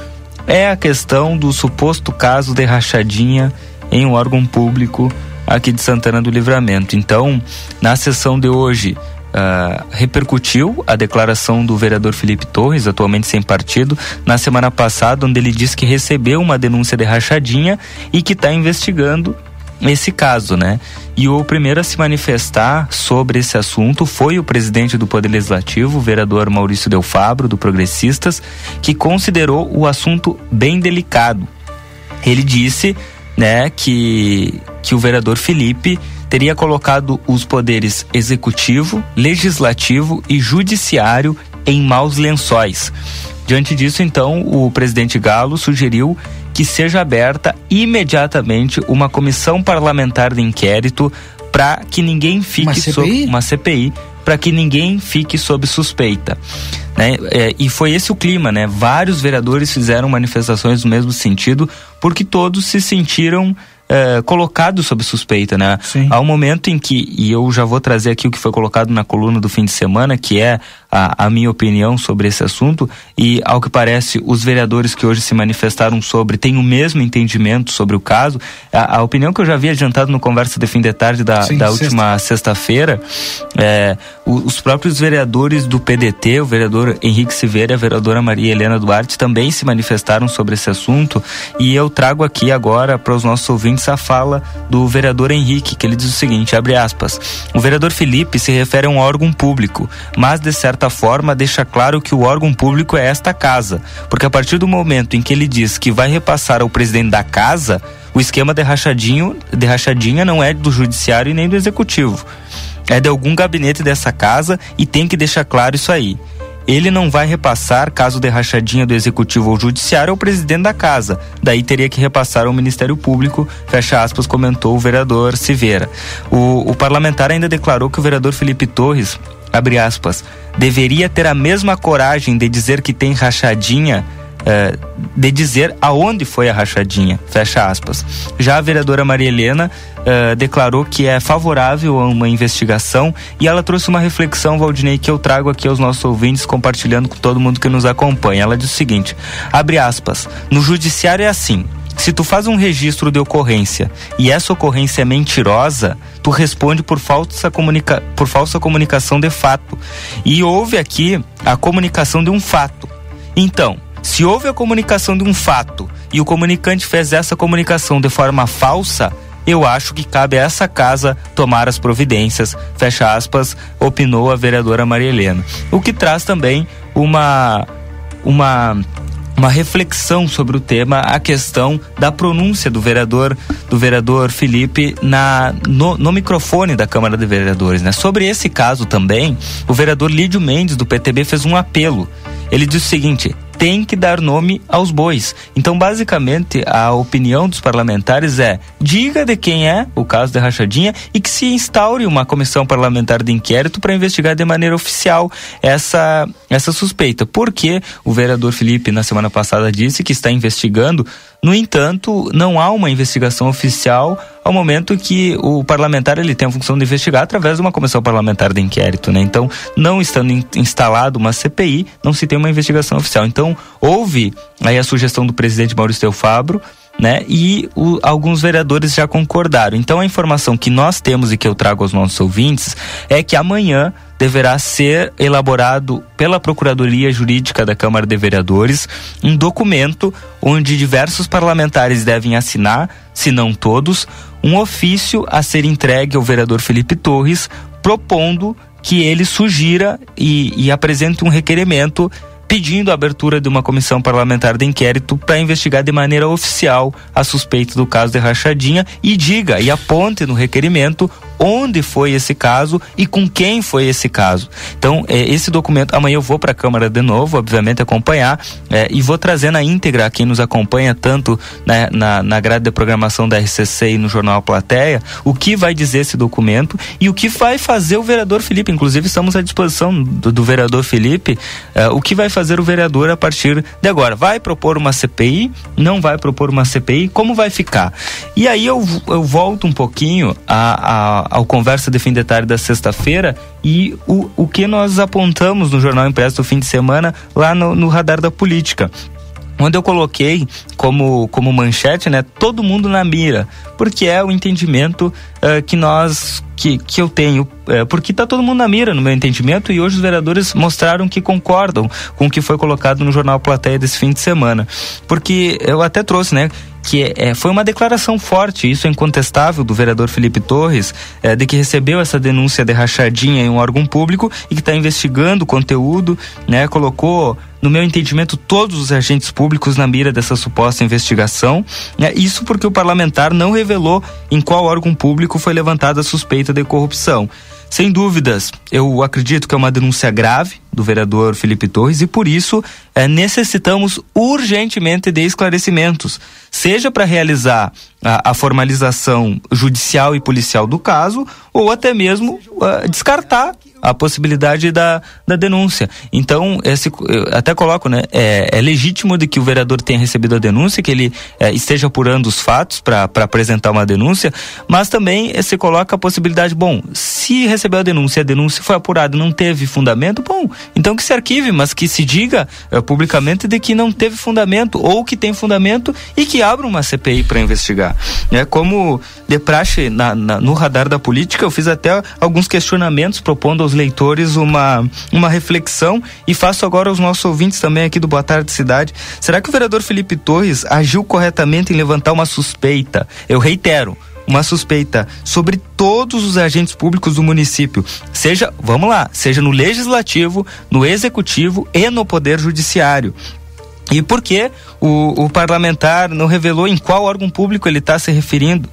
é a questão do suposto caso de rachadinha em um órgão público aqui de Santana do Livramento. Então, na sessão de hoje, ah, repercutiu a declaração do vereador Felipe Torres, atualmente sem partido, na semana passada, onde ele disse que recebeu uma denúncia de rachadinha e que está investigando esse caso, né? E o primeiro a se manifestar sobre esse assunto foi o presidente do Poder Legislativo, o vereador Maurício Del Fabro, do Progressistas, que considerou o assunto bem delicado. Ele disse, né, que, que o vereador Felipe teria colocado os poderes executivo, legislativo e judiciário em maus lençóis. Diante disso, então, o presidente Galo sugeriu que seja aberta imediatamente uma comissão parlamentar de inquérito para que ninguém fique Uma sob CPI? uma CPI para que ninguém fique sob suspeita. Né? É, e foi esse o clima, né? Vários vereadores fizeram manifestações no mesmo sentido, porque todos se sentiram é, colocados sob suspeita, né? Há um momento em que, e eu já vou trazer aqui o que foi colocado na coluna do fim de semana, que é a, a minha opinião sobre esse assunto, e ao que parece, os vereadores que hoje se manifestaram sobre têm o mesmo entendimento sobre o caso. A, a opinião que eu já havia adiantado no Conversa de Fim de Tarde da, Sim, da sexta. última sexta-feira, é, o- os próprios vereadores do PDT, o vereador Henrique Silveira e a vereadora Maria Helena Duarte também se manifestaram sobre esse assunto e eu trago aqui agora para os nossos ouvintes a fala do vereador Henrique, que ele diz o seguinte, abre aspas, o vereador Felipe se refere a um órgão público, mas de certa forma deixa claro que o órgão público é esta casa, porque a partir do momento em que ele diz que vai repassar ao presidente da casa, o esquema de rachadinho, de rachadinha não é do judiciário e nem do executivo é de algum gabinete dessa casa e tem que deixar claro isso aí. Ele não vai repassar, caso de rachadinha do executivo ou judiciário, ao presidente da casa. Daí teria que repassar ao Ministério Público, fecha aspas, comentou o vereador Silveira. O, o parlamentar ainda declarou que o vereador Felipe Torres, abre aspas, deveria ter a mesma coragem de dizer que tem rachadinha eh, de dizer aonde foi a rachadinha, fecha aspas. Já a vereadora Maria Helena eh, declarou que é favorável a uma investigação e ela trouxe uma reflexão, Valdinei, que eu trago aqui aos nossos ouvintes, compartilhando com todo mundo que nos acompanha. Ela diz o seguinte: abre aspas, no judiciário é assim. Se tu faz um registro de ocorrência e essa ocorrência é mentirosa, tu responde por falsa, comunica por falsa comunicação de fato. E houve aqui a comunicação de um fato. Então, se houve a comunicação de um fato e o comunicante fez essa comunicação de forma falsa, eu acho que cabe a essa casa tomar as providências, fecha aspas, opinou a vereadora Maria Helena. O que traz também uma uma uma reflexão sobre o tema, a questão da pronúncia do vereador do vereador Felipe na no, no microfone da Câmara de Vereadores, né? Sobre esse caso também, o vereador Lídio Mendes do PTB fez um apelo. Ele disse o seguinte: tem que dar nome aos bois. Então, basicamente, a opinião dos parlamentares é: diga de quem é o caso da rachadinha e que se instaure uma comissão parlamentar de inquérito para investigar de maneira oficial essa, essa suspeita. Porque o vereador Felipe, na semana passada, disse que está investigando. No entanto, não há uma investigação oficial ao momento que o parlamentar ele tem a função de investigar através de uma comissão parlamentar de inquérito, né? Então, não estando in- instalado uma CPI, não se tem uma investigação oficial. Então, houve aí a sugestão do presidente Maurício Del Fabro, né? E o- alguns vereadores já concordaram. Então, a informação que nós temos e que eu trago aos nossos ouvintes é que amanhã deverá ser elaborado pela Procuradoria Jurídica da Câmara de Vereadores um documento onde diversos parlamentares devem assinar, se não todos, um ofício a ser entregue ao vereador Felipe Torres, propondo que ele sugira e, e apresente um requerimento pedindo a abertura de uma comissão parlamentar de inquérito para investigar de maneira oficial a suspeita do caso de rachadinha e diga e aponte no requerimento onde foi esse caso e com quem foi esse caso. Então, é, esse documento, amanhã eu vou para a Câmara de novo, obviamente, acompanhar é, e vou trazer na íntegra quem nos acompanha tanto né, na, na grade de programação da RCC e no Jornal Plateia, o que vai dizer esse documento e o que vai fazer o vereador Felipe. Inclusive, estamos à disposição do, do vereador Felipe, é, o que vai fazer o vereador a partir de agora. Vai propor uma CPI? Não vai propor uma CPI? Como vai ficar? E aí eu, eu volto um pouquinho a, a, ao conversa de fim de tarde da sexta-feira e o, o que nós apontamos no Jornal Impresso do fim de semana lá no, no radar da política. Onde eu coloquei como, como manchete, né, todo mundo na mira, porque é o entendimento eh, que nós que, que eu tenho, eh, porque está todo mundo na mira no meu entendimento e hoje os vereadores mostraram que concordam com o que foi colocado no jornal Plateia desse fim de semana, porque eu até trouxe, né, que é, foi uma declaração forte, isso é incontestável, do vereador Felipe Torres, é, de que recebeu essa denúncia de rachadinha em um órgão público e que está investigando o conteúdo, né? Colocou no meu entendimento, todos os agentes públicos na mira dessa suposta investigação. Né? Isso porque o parlamentar não revelou em qual órgão público foi levantada a suspeita de corrupção. Sem dúvidas, eu acredito que é uma denúncia grave do vereador Felipe Torres e por isso é, necessitamos urgentemente de esclarecimentos, seja para realizar a, a, formalização judicial e policial do caso ou até mesmo uh, descartar a possibilidade da, da denúncia. Então, esse, até coloco, né? É, é, legítimo de que o vereador tenha recebido a denúncia, que ele é, esteja apurando os fatos para apresentar uma denúncia, mas também é, se coloca a possibilidade, bom, se recebeu a denúncia, a denúncia foi apurada não teve fundamento, bom, então que se arquive, mas que se diga é, publicamente de que não teve fundamento ou que tem fundamento e que abra uma CPI para investigar. É como de praxe na, na, no radar da política, eu fiz até alguns questionamentos propondo aos leitores uma, uma reflexão e faço agora aos nossos ouvintes também aqui do Boa Tarde Cidade. Será que o vereador Felipe Torres agiu corretamente em levantar uma suspeita? Eu reitero, uma suspeita sobre todos os agentes públicos do município, seja, vamos lá, seja no legislativo, no executivo e no poder judiciário. E por que o, o parlamentar não revelou em qual órgão público ele está se referindo?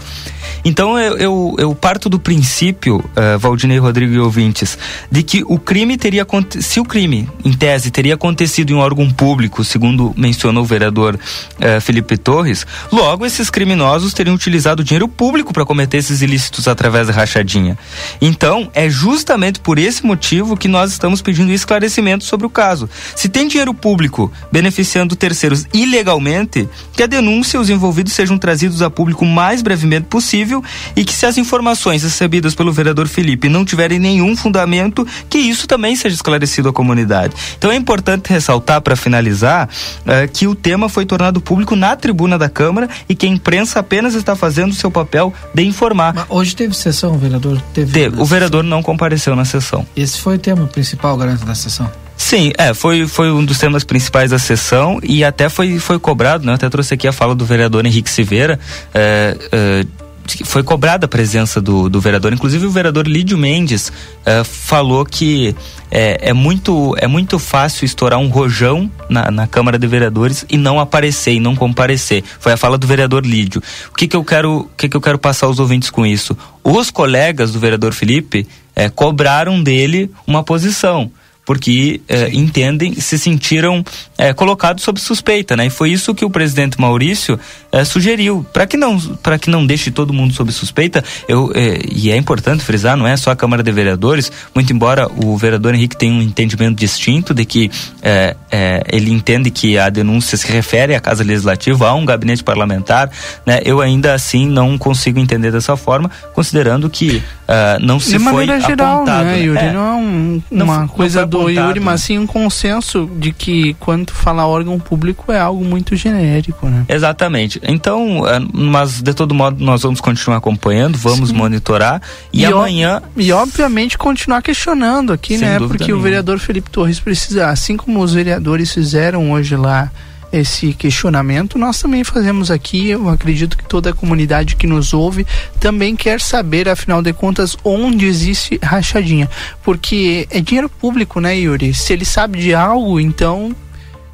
Então eu, eu, eu, parto do princípio, uh, Valdinei Rodrigo e ouvintes, de que o crime teria se o crime, em tese, teria acontecido em um órgão público, segundo mencionou o vereador uh, Felipe Torres, logo esses criminosos teriam utilizado dinheiro público para cometer esses ilícitos através da rachadinha. Então é justamente por esse motivo que nós estamos pedindo esclarecimento sobre o caso. Se tem dinheiro público beneficiando terceiros ilegalmente, que a denúncia e os envolvidos sejam trazidos a público o mais brevemente possível possível e que se as informações recebidas pelo vereador Felipe não tiverem nenhum fundamento, que isso também seja esclarecido à comunidade. Então é importante ressaltar, para finalizar, uh, que o tema foi tornado público na tribuna da Câmara e que a imprensa apenas está fazendo o seu papel de informar. Mas hoje teve sessão, vereador? Teve. teve. O vereador não compareceu na sessão. Esse foi o tema principal, garanto, da sessão? Sim, é, foi, foi um dos temas principais da sessão e até foi, foi cobrado, né? Eu até trouxe aqui a fala do vereador Henrique Silveira, é, é, foi cobrada a presença do, do vereador. Inclusive o vereador Lídio Mendes uh, falou que é, é, muito, é muito fácil estourar um rojão na, na, Câmara de Vereadores e não aparecer e não comparecer. Foi a fala do vereador Lídio. O que, que eu quero, o que, que eu quero passar aos ouvintes com isso? Os colegas do vereador Felipe é, cobraram dele uma posição porque eh, entendem, se sentiram eh, colocados sob suspeita, né? E foi isso que o presidente Maurício eh, sugeriu, para que não para que não deixe todo mundo sob suspeita. Eu e é importante frisar, não é só a Câmara de Vereadores, muito embora o vereador Henrique tenha um entendimento distinto de que ele entende que a denúncia se refere à Casa Legislativa, a um gabinete parlamentar, né? Eu ainda assim não consigo entender dessa forma, considerando que não se de foi geral, apontado, né, Yuri? É, não é um, uma não, coisa não do Yuri, mas sim um consenso de que quando fala órgão público é algo muito genérico, né? Exatamente. Então, é, mas de todo modo nós vamos continuar acompanhando, vamos sim. monitorar e, e amanhã e obviamente continuar questionando aqui, né? Porque nenhuma. o vereador Felipe Torres precisa, assim como os vereadores fizeram hoje lá esse questionamento, nós também fazemos aqui. Eu acredito que toda a comunidade que nos ouve também quer saber, afinal de contas, onde existe rachadinha. Porque é dinheiro público, né, Yuri? Se ele sabe de algo, então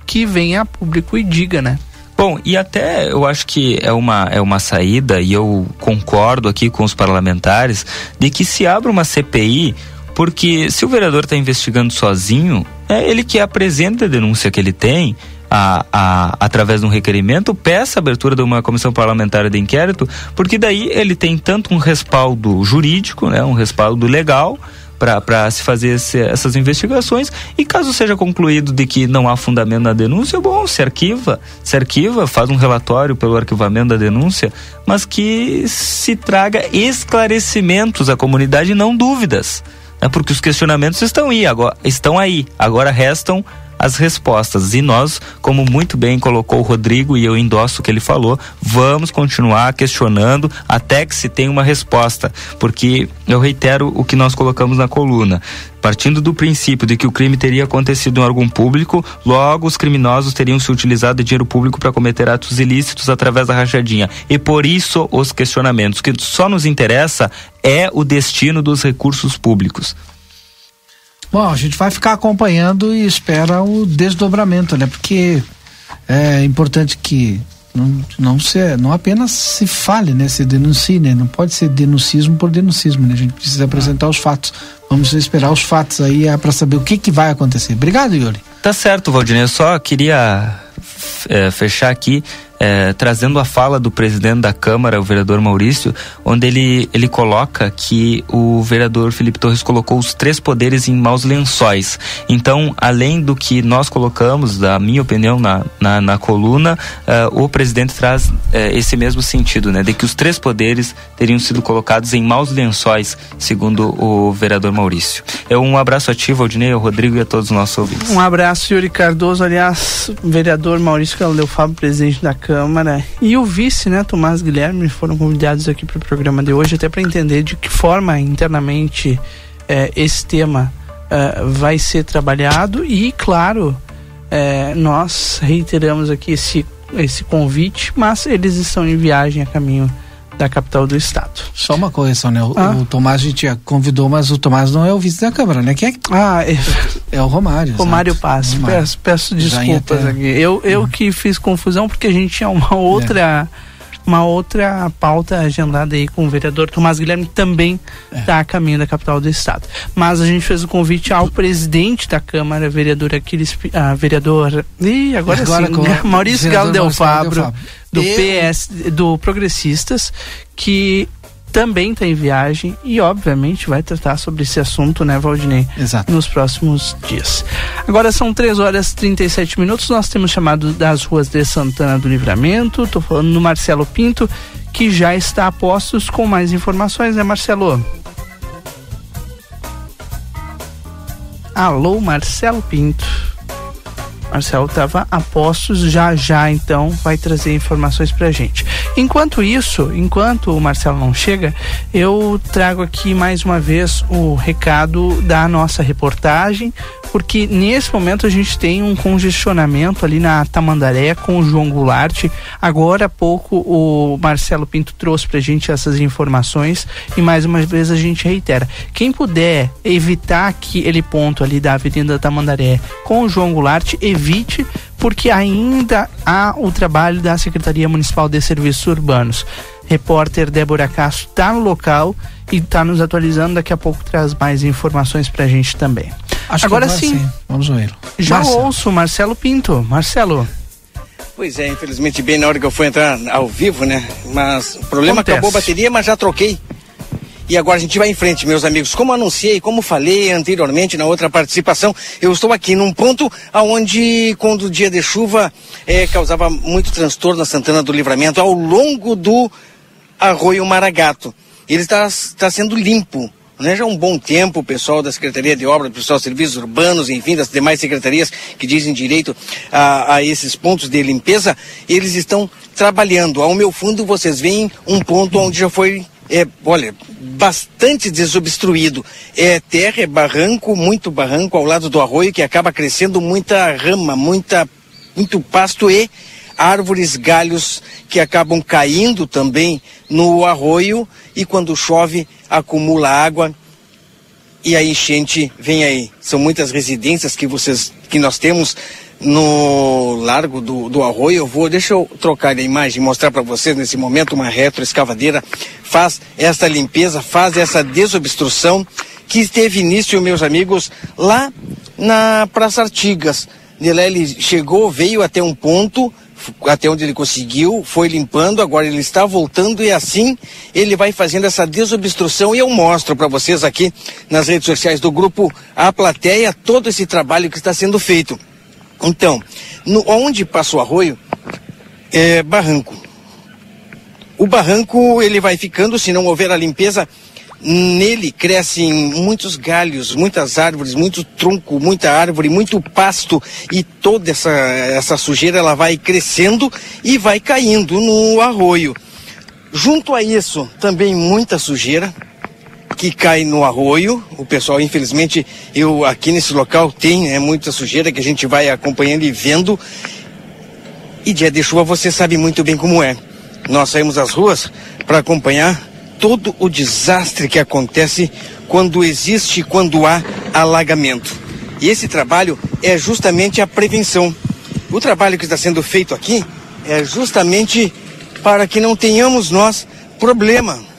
que venha a público e diga, né? Bom, e até eu acho que é uma, é uma saída, e eu concordo aqui com os parlamentares, de que se abra uma CPI, porque se o vereador está investigando sozinho, é ele que apresenta a denúncia que ele tem, a, a, através de um requerimento, peça a abertura de uma comissão parlamentar de inquérito, porque daí ele tem tanto um respaldo jurídico, né, um respaldo legal, para se fazer esse, essas investigações e caso seja concluído de que não há fundamento na denúncia, bom, se arquiva, se arquiva, faz um relatório pelo arquivamento da denúncia, mas que se traga esclarecimentos à comunidade não dúvidas, né? porque os questionamentos estão aí, agora, estão aí, agora restam as respostas. E nós, como muito bem colocou o Rodrigo e eu endosso o que ele falou, vamos continuar questionando até que se tenha uma resposta, porque eu reitero o que nós colocamos na coluna. Partindo do princípio de que o crime teria acontecido em órgão público, logo os criminosos teriam se utilizado de dinheiro público para cometer atos ilícitos através da rachadinha. E por isso os questionamentos. O que só nos interessa é o destino dos recursos públicos. Bom, a gente vai ficar acompanhando e espera o desdobramento, né? Porque é importante que não, não, se, não apenas se fale, né? Se denuncie, né? Não pode ser denuncismo por denuncismo, né? A gente precisa apresentar os fatos. Vamos esperar os fatos aí é, para saber o que, que vai acontecer. Obrigado, Yuri. Tá certo, Valdinei. Eu só queria fechar aqui é, trazendo a fala do presidente da Câmara, o vereador Maurício, onde ele, ele coloca que o vereador Felipe Torres colocou os três poderes em maus lençóis. Então, além do que nós colocamos, da minha opinião, na, na, na coluna, uh, o presidente traz uh, esse mesmo sentido, né? De que os três poderes teriam sido colocados em maus lençóis, segundo o vereador Maurício. É um abraço ativo, Aldinei, ao Rodrigo e a todos os nossos ouvintes. Um abraço, Yuri Cardoso, aliás, vereador Maurício Caleu Fábio, presidente da Câmara e o vice, né, Tomás Guilherme, foram convidados aqui para o programa de hoje, até para entender de que forma internamente eh, esse tema eh, vai ser trabalhado e, claro, eh, nós reiteramos aqui esse, esse convite, mas eles estão em viagem a caminho da capital do estado. Só uma correção, né? O, ah. o Tomás a gente convidou, mas o Tomás não é o vice da Câmara, né? Quem é? Ah, é, é o Romário. Romário Paz. Peço, peço desculpas aqui. Eu, eu uhum. que fiz confusão porque a gente tinha uma outra. É uma outra pauta agendada aí com o vereador Tomás Guilherme, que também está é. a caminho da capital do estado. Mas a gente fez o convite ao presidente da Câmara, vereador Aquiles, ah, vereador, e agora, agora sim, né? Maurício Galo Del Fabro, do. PS, do Progressistas, que também está em viagem e, obviamente, vai tratar sobre esse assunto, né, Valdinei? Exato. Nos próximos dias. Agora são 3 horas e 37 minutos. Nós temos chamado das ruas de Santana do Livramento. Estou falando do Marcelo Pinto, que já está a postos com mais informações, né, Marcelo? Alô, Marcelo Pinto. Marcelo estava a postos, já já então vai trazer informações pra gente. Enquanto isso, enquanto o Marcelo não chega, eu trago aqui mais uma vez o recado da nossa reportagem, porque nesse momento a gente tem um congestionamento ali na Tamandaré com o João Goulart. Agora há pouco o Marcelo Pinto trouxe pra gente essas informações e mais uma vez a gente reitera. Quem puder evitar aquele ponto ali da Avenida Tamandaré com o João Goulart, evite porque ainda há o trabalho da Secretaria Municipal de Serviços Urbanos. Repórter Débora Castro está no local e está nos atualizando. Daqui a pouco traz mais informações para a gente também. Acho Agora sim, sim, vamos ver. Já Marcelo. ouço Marcelo Pinto. Marcelo. Pois é, infelizmente bem na hora que eu fui entrar ao vivo, né? Mas o problema Acontece. acabou a bateria, mas já troquei. E agora a gente vai em frente, meus amigos. Como anunciei, como falei anteriormente na outra participação, eu estou aqui num ponto aonde, quando o dia de chuva é, causava muito transtorno na Santana do Livramento, ao longo do Arroio Maragato. Ele está, está sendo limpo. Né, já há um bom tempo, o pessoal da Secretaria de Obras, o pessoal de Serviços Urbanos, enfim, das demais secretarias que dizem direito a, a esses pontos de limpeza, eles estão trabalhando. Ao meu fundo, vocês veem um ponto onde já foi é, olha, bastante desobstruído. É terra, é barranco, muito barranco ao lado do arroio que acaba crescendo muita rama, muita, muito pasto e árvores, galhos que acabam caindo também no arroio e quando chove acumula água e a enchente vem aí. São muitas residências que vocês que nós temos no largo do, do arroio. Eu vou, deixa eu trocar a imagem e mostrar para vocês nesse momento uma retroescavadeira faz essa limpeza, faz essa desobstrução que teve início, meus amigos, lá na Praça Artigas. Nela ele chegou, veio até um ponto, até onde ele conseguiu, foi limpando, agora ele está voltando e assim ele vai fazendo essa desobstrução e eu mostro para vocês aqui nas redes sociais do grupo A Plateia todo esse trabalho que está sendo feito. Então, no, onde passa o arroio, é barranco. O barranco ele vai ficando, se não houver a limpeza Nele crescem muitos galhos, muitas árvores, muito tronco, muita árvore, muito pasto e toda essa, essa sujeira ela vai crescendo e vai caindo no arroio. Junto a isso, também muita sujeira que cai no arroio. O pessoal, infelizmente, eu aqui nesse local tem é muita sujeira que a gente vai acompanhando e vendo. E dia de chuva você sabe muito bem como é. Nós saímos às ruas para acompanhar todo o desastre que acontece quando existe, quando há alagamento. E esse trabalho é justamente a prevenção. O trabalho que está sendo feito aqui é justamente para que não tenhamos nós problema.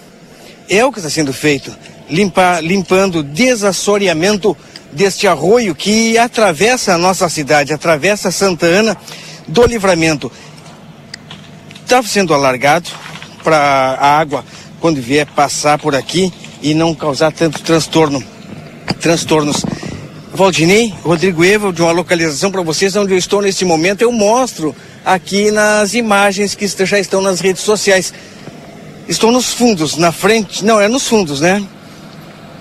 É o que está sendo feito, limpar, limpando desassoreamento deste arroio que atravessa a nossa cidade, atravessa Santa Ana do Livramento. Está sendo alargado para a água quando vier passar por aqui e não causar tanto transtorno, transtornos. Valdinei, Rodrigo Evo, de uma localização para vocês onde eu estou nesse momento, eu mostro aqui nas imagens que já estão nas redes sociais. Estou nos fundos, na frente, não, é nos fundos, né?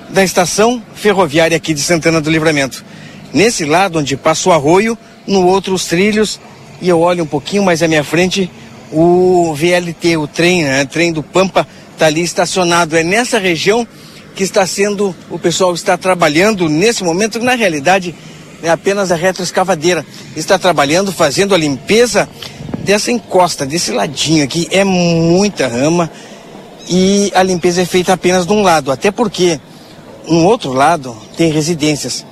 Da estação ferroviária aqui de Santana do Livramento. Nesse lado onde passa o arroio, no outro os trilhos, e eu olho um pouquinho mais à minha frente o VLT, o trem, né? Trem do Pampa está ali estacionado. É nessa região que está sendo, o pessoal está trabalhando nesse momento, na realidade é apenas a retroescavadeira. Está trabalhando, fazendo a limpeza dessa encosta, desse ladinho aqui. É muita rama e a limpeza é feita apenas de um lado, até porque no outro lado tem residências.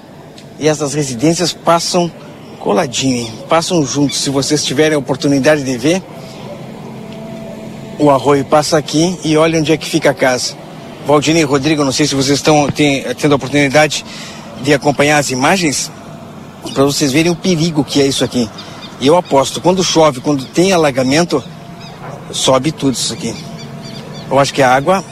E essas residências passam coladinho, passam juntos. Se vocês tiverem a oportunidade de ver, o arroio passa aqui e olha onde é que fica a casa. Valdinei e Rodrigo, não sei se vocês estão tem, tendo a oportunidade de acompanhar as imagens, para vocês verem o perigo que é isso aqui. E eu aposto, quando chove, quando tem alagamento, sobe tudo isso aqui. Eu acho que a água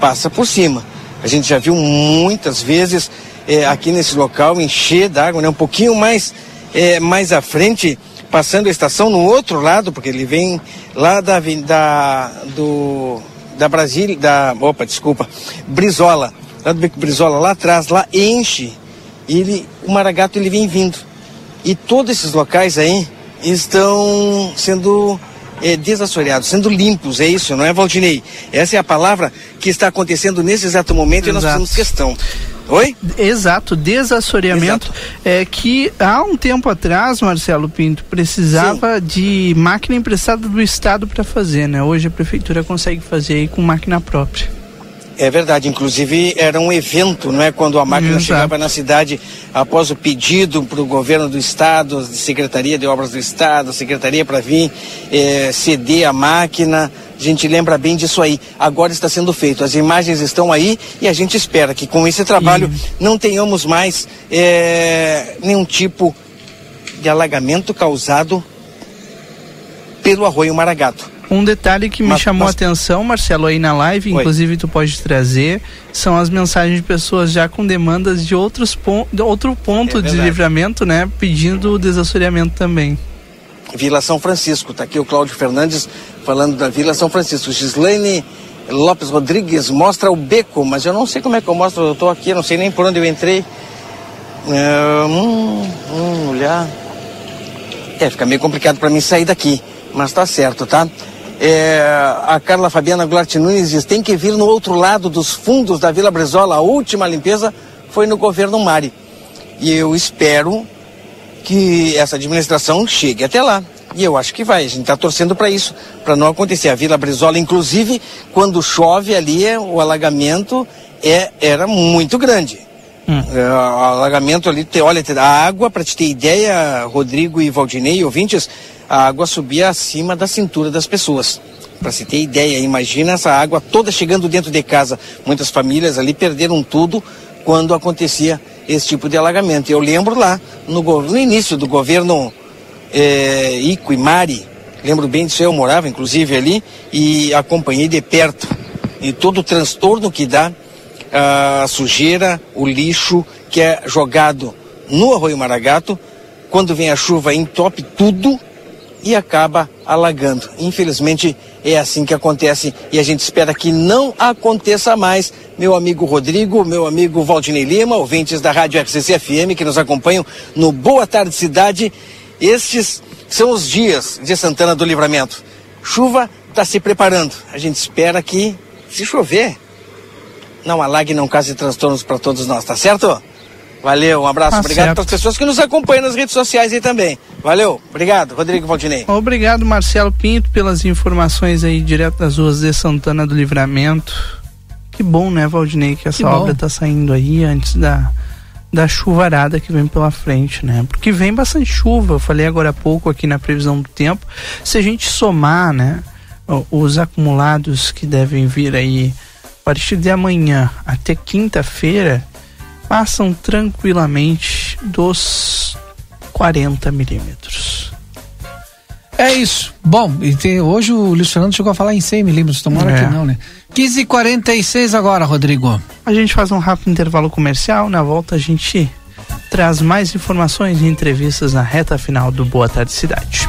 passa por cima. A gente já viu muitas vezes é, aqui nesse local encher d'água, né? Um pouquinho mais, é, mais à frente, passando a estação no outro lado, porque ele vem lá da, da do da Brasília, da opa, desculpa, Brizola, lá do Beco Brizola, lá atrás, lá enche. Ele, o Maragato ele vem vindo. E todos esses locais aí estão sendo é, desassoreados, sendo limpos, é isso, não é, Valdinei? Essa é a palavra que está acontecendo nesse exato momento Exato. e nós fazemos questão. Oi? Exato, desassoreamento. Exato. É que há um tempo atrás, Marcelo Pinto, precisava Sim. de máquina emprestada do Estado para fazer, né? Hoje a prefeitura consegue fazer aí com máquina própria. É verdade, inclusive era um evento, não é? Quando a máquina Exato. chegava na cidade após o pedido para o governo do estado, Secretaria de Obras do Estado, Secretaria para vir é, ceder a máquina. A gente lembra bem disso aí. Agora está sendo feito. As imagens estão aí e a gente espera que com esse trabalho não tenhamos mais é, nenhum tipo de alagamento causado pelo arroio Maragato. Um detalhe que me mas, chamou mas... a atenção, Marcelo, aí na live, Oi. inclusive tu pode trazer, são as mensagens de pessoas já com demandas de outros pon de outro ponto é de livramento, né? Pedindo o desassoreamento também. Vila São Francisco, tá aqui o Cláudio Fernandes falando da Vila São Francisco. Gislaine Lopes Rodrigues mostra o beco, mas eu não sei como é que eu mostro, eu tô aqui, eu não sei nem por onde eu entrei. É, hum, hum, olhar. É, fica meio complicado para mim sair daqui, mas tá certo, tá? É, a Carla Fabiana Glart Nunes diz, tem que vir no outro lado dos fundos da Vila Brezola. A última limpeza foi no governo Mari. E eu espero que essa administração chegue até lá. E eu acho que vai. A gente está torcendo para isso, para não acontecer. A Vila Brizola, inclusive, quando chove ali, é, o alagamento é, era muito grande. Hum. É, alagamento ali, te, olha, a água, para te ter ideia, Rodrigo e Valdinei, ouvintes, a água subia acima da cintura das pessoas. Para se ter ideia, imagina essa água toda chegando dentro de casa. Muitas famílias ali perderam tudo quando acontecia esse tipo de alagamento. Eu lembro lá, no, no início do governo é, Ico e Mari, lembro bem disso, eu morava inclusive ali e acompanhei de perto. E todo o transtorno que dá a sujeira, o lixo que é jogado no Arroio Maragato, quando vem a chuva entope tudo e acaba alagando. Infelizmente é assim que acontece e a gente espera que não aconteça mais meu amigo Rodrigo, meu amigo Valdinei Lima, ouvintes da Rádio RCC FM que nos acompanham no Boa Tarde Cidade. Estes são os dias de Santana do Livramento. Chuva está se preparando. A gente espera que, se chover, não alague não cause transtornos para todos nós, tá certo? Valeu, um abraço. Tá obrigado para as pessoas que nos acompanham nas redes sociais aí também. Valeu, obrigado, Rodrigo Valdinei. Obrigado, Marcelo Pinto, pelas informações aí direto das ruas de Santana do Livramento. Que bom, né, Valdinei, que essa que obra está saindo aí antes da, da chuvarada que vem pela frente, né? Porque vem bastante chuva, eu falei agora há pouco aqui na previsão do tempo. Se a gente somar, né, os acumulados que devem vir aí partir de amanhã até quinta-feira, passam tranquilamente dos 40 milímetros. É isso. Bom, e tem, hoje o Luiz Fernando chegou a falar em 100 milímetros, tomara é. que não, né? 15h46 agora, Rodrigo. A gente faz um rápido intervalo comercial, na volta a gente traz mais informações e entrevistas na reta final do Boa Tarde Cidade.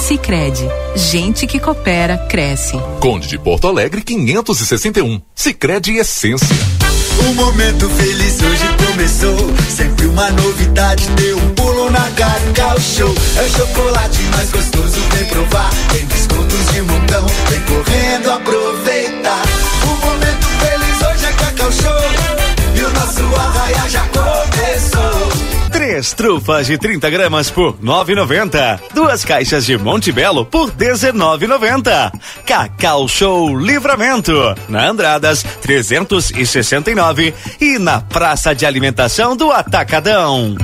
Sicredi, gente que coopera cresce. Conde de Porto Alegre 561. Sicredi Essência. Um momento feliz hoje começou. Sempre uma novidade, deu um pulo na Cacau Show. É o chocolate mais gostoso, vem provar. Tem descontos de montão, vem correndo aproveitar. O momento feliz hoje é Cacau Show. E o nosso arraia já. Três trufas de 30 gramas por 9,90. Duas caixas de Monte Belo por 19,90. Cacau Show Livramento. Na Andradas 369 e na Praça de Alimentação do Atacadão.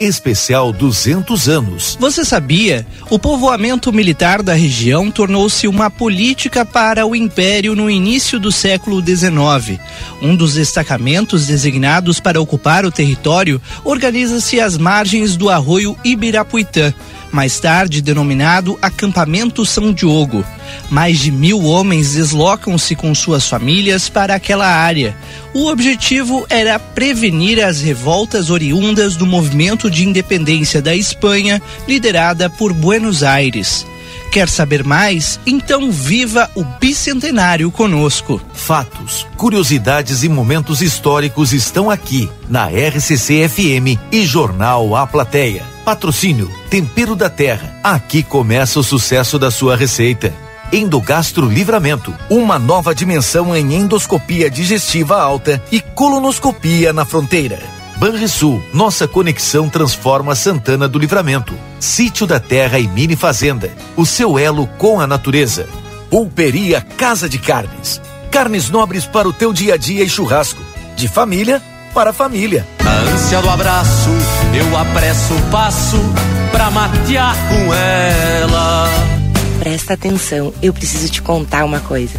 Especial 200 anos. Você sabia? O povoamento militar da região tornou-se uma política para o império no início do século XIX. Um dos destacamentos designados para ocupar o território organiza-se às margens do arroio Ibirapuitã mais tarde denominado Acampamento São Diogo. Mais de mil homens deslocam-se com suas famílias para aquela área. O objetivo era prevenir as revoltas oriundas do movimento de independência da Espanha, liderada por Buenos Aires. Quer saber mais? Então viva o bicentenário conosco. Fatos, curiosidades e momentos históricos estão aqui na RCC FM e Jornal A Plateia. Patrocínio Tempero da Terra. Aqui começa o sucesso da sua receita. Endogastro Livramento, uma nova dimensão em endoscopia digestiva alta e colonoscopia na fronteira. Banrisul, nossa conexão transforma Santana do Livramento. Sítio da Terra e Mini Fazenda, o seu elo com a natureza. Pulperia Casa de Carnes, carnes nobres para o teu dia a dia e churrasco. De família para família. Na ânsia do abraço, eu apresso o passo pra matear com ela. Presta atenção, eu preciso te contar uma coisa.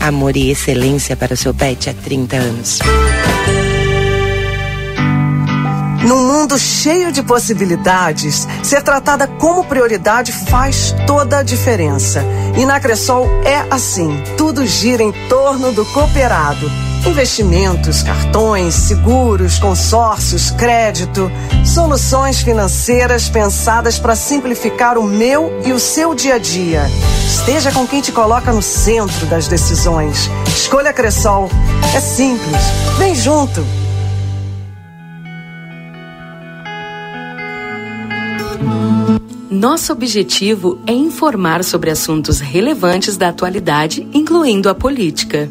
Amor e excelência para o seu pet há 30 anos. Num mundo cheio de possibilidades, ser tratada como prioridade faz toda a diferença. E na Cressol é assim: tudo gira em torno do cooperado. Investimentos, cartões, seguros, consórcios, crédito, soluções financeiras pensadas para simplificar o meu e o seu dia a dia. Esteja com quem te coloca no centro das decisões. Escolha Cressol. É simples. Vem junto. Nosso objetivo é informar sobre assuntos relevantes da atualidade, incluindo a política.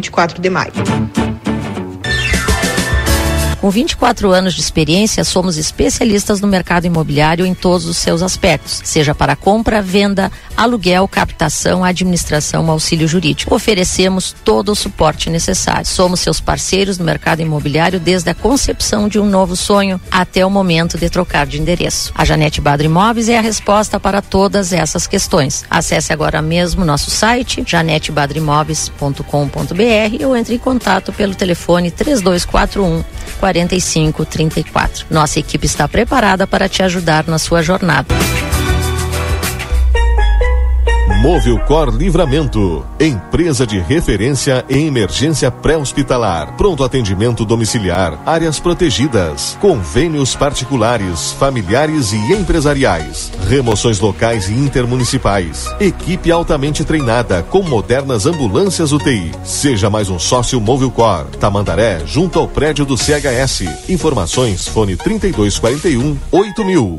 24 de maio. Com 24 anos de experiência, somos especialistas no mercado imobiliário em todos os seus aspectos, seja para compra, venda, aluguel, captação, administração, auxílio jurídico. Oferecemos todo o suporte necessário. Somos seus parceiros no mercado imobiliário desde a concepção de um novo sonho até o momento de trocar de endereço. A Janete Badro Imóveis é a resposta para todas essas questões. Acesse agora mesmo nosso site janetebadrimóveis.com.br ou entre em contato pelo telefone 3241 4534. Nossa equipe está preparada para te ajudar na sua jornada. Movilcor Livramento, empresa de referência em emergência pré-hospitalar, pronto atendimento domiciliar, áreas protegidas, convênios particulares, familiares e empresariais, remoções locais e intermunicipais, equipe altamente treinada com modernas ambulâncias UTI. Seja mais um sócio Movilcor, Tamandaré, junto ao prédio do CHS. Informações fone 3241 8000.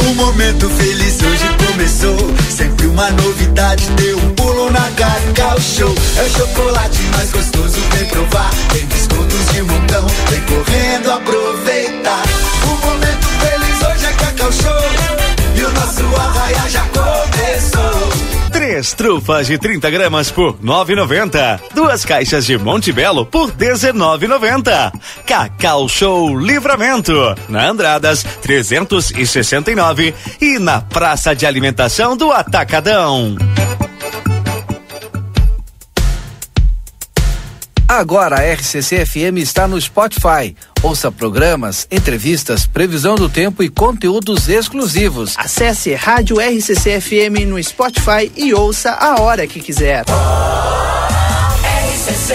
Um momento feliz hoje começou. Sempre uma novidade, deu um pulo na Cacau Show. É o chocolate mais gostoso, vem provar. Tem descontos de montão, vem correndo aproveitar. O momento feliz hoje é Cacau Show. E o nosso arraia já começou. Três trufas de 30 gramas por 9,90. Duas caixas de Monte Belo por 19,90. Cacau Show Livramento. Na Andradas 369 e na Praça de Alimentação do Atacadão. Agora a RCC FM está no Spotify. Ouça programas, entrevistas, previsão do tempo e conteúdos exclusivos. Acesse Rádio RCC FM no Spotify e ouça a hora que quiser. RCC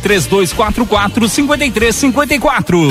3244 5354.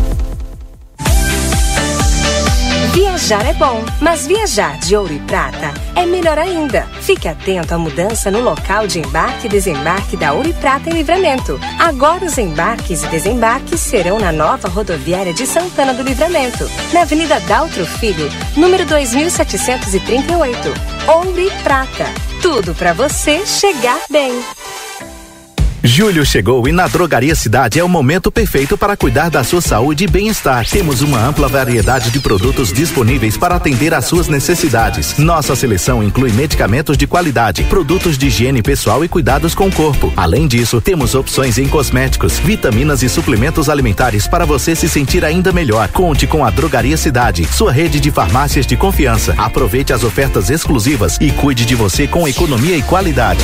Viajar é bom, mas viajar de ouro e prata é melhor ainda. Fique atento à mudança no local de embarque e desembarque da Ouro e Prata em Livramento. Agora os embarques e desembarques serão na nova rodoviária de Santana do Livramento, na Avenida Daltro Filho, número 2738. Ouro e Prata. Tudo para você chegar bem. Julho chegou e na Drogaria Cidade é o momento perfeito para cuidar da sua saúde e bem-estar. Temos uma ampla variedade de produtos disponíveis para atender às suas necessidades. Nossa seleção inclui medicamentos de qualidade, produtos de higiene pessoal e cuidados com o corpo. Além disso, temos opções em cosméticos, vitaminas e suplementos alimentares para você se sentir ainda melhor. Conte com a Drogaria Cidade, sua rede de farmácias de confiança. Aproveite as ofertas exclusivas e cuide de você com economia e qualidade.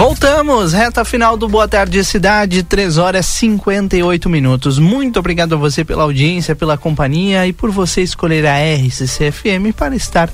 Voltamos, reta final do Boa Tarde Cidade, 3 horas 58 minutos. Muito obrigado a você pela audiência, pela companhia e por você escolher a RCC-FM para estar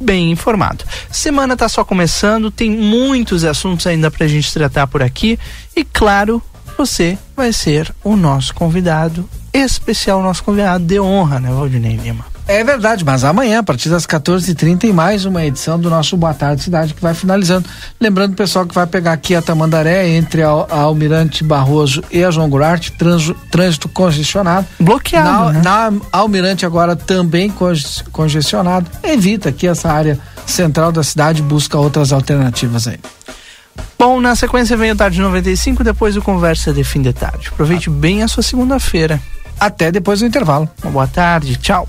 bem informado. Semana está só começando, tem muitos assuntos ainda para a gente tratar por aqui e, claro, você vai ser o nosso convidado especial, nosso convidado de honra, né, Valdinei Lima? É verdade, mas amanhã, a partir das 14h30, tem mais uma edição do nosso Boa Tarde Cidade que vai finalizando. Lembrando o pessoal que vai pegar aqui a Tamandaré, entre a, a Almirante Barroso e a João Goulart, trânsito, trânsito congestionado. Bloqueado. Na, né? na Almirante agora também congestionado. Evita aqui essa área central da cidade, busca outras alternativas aí. Bom, na sequência vem o Tarde 95, depois o Conversa de Fim de Tarde. Aproveite ah. bem a sua segunda-feira. Até depois do intervalo. Uma boa tarde, tchau.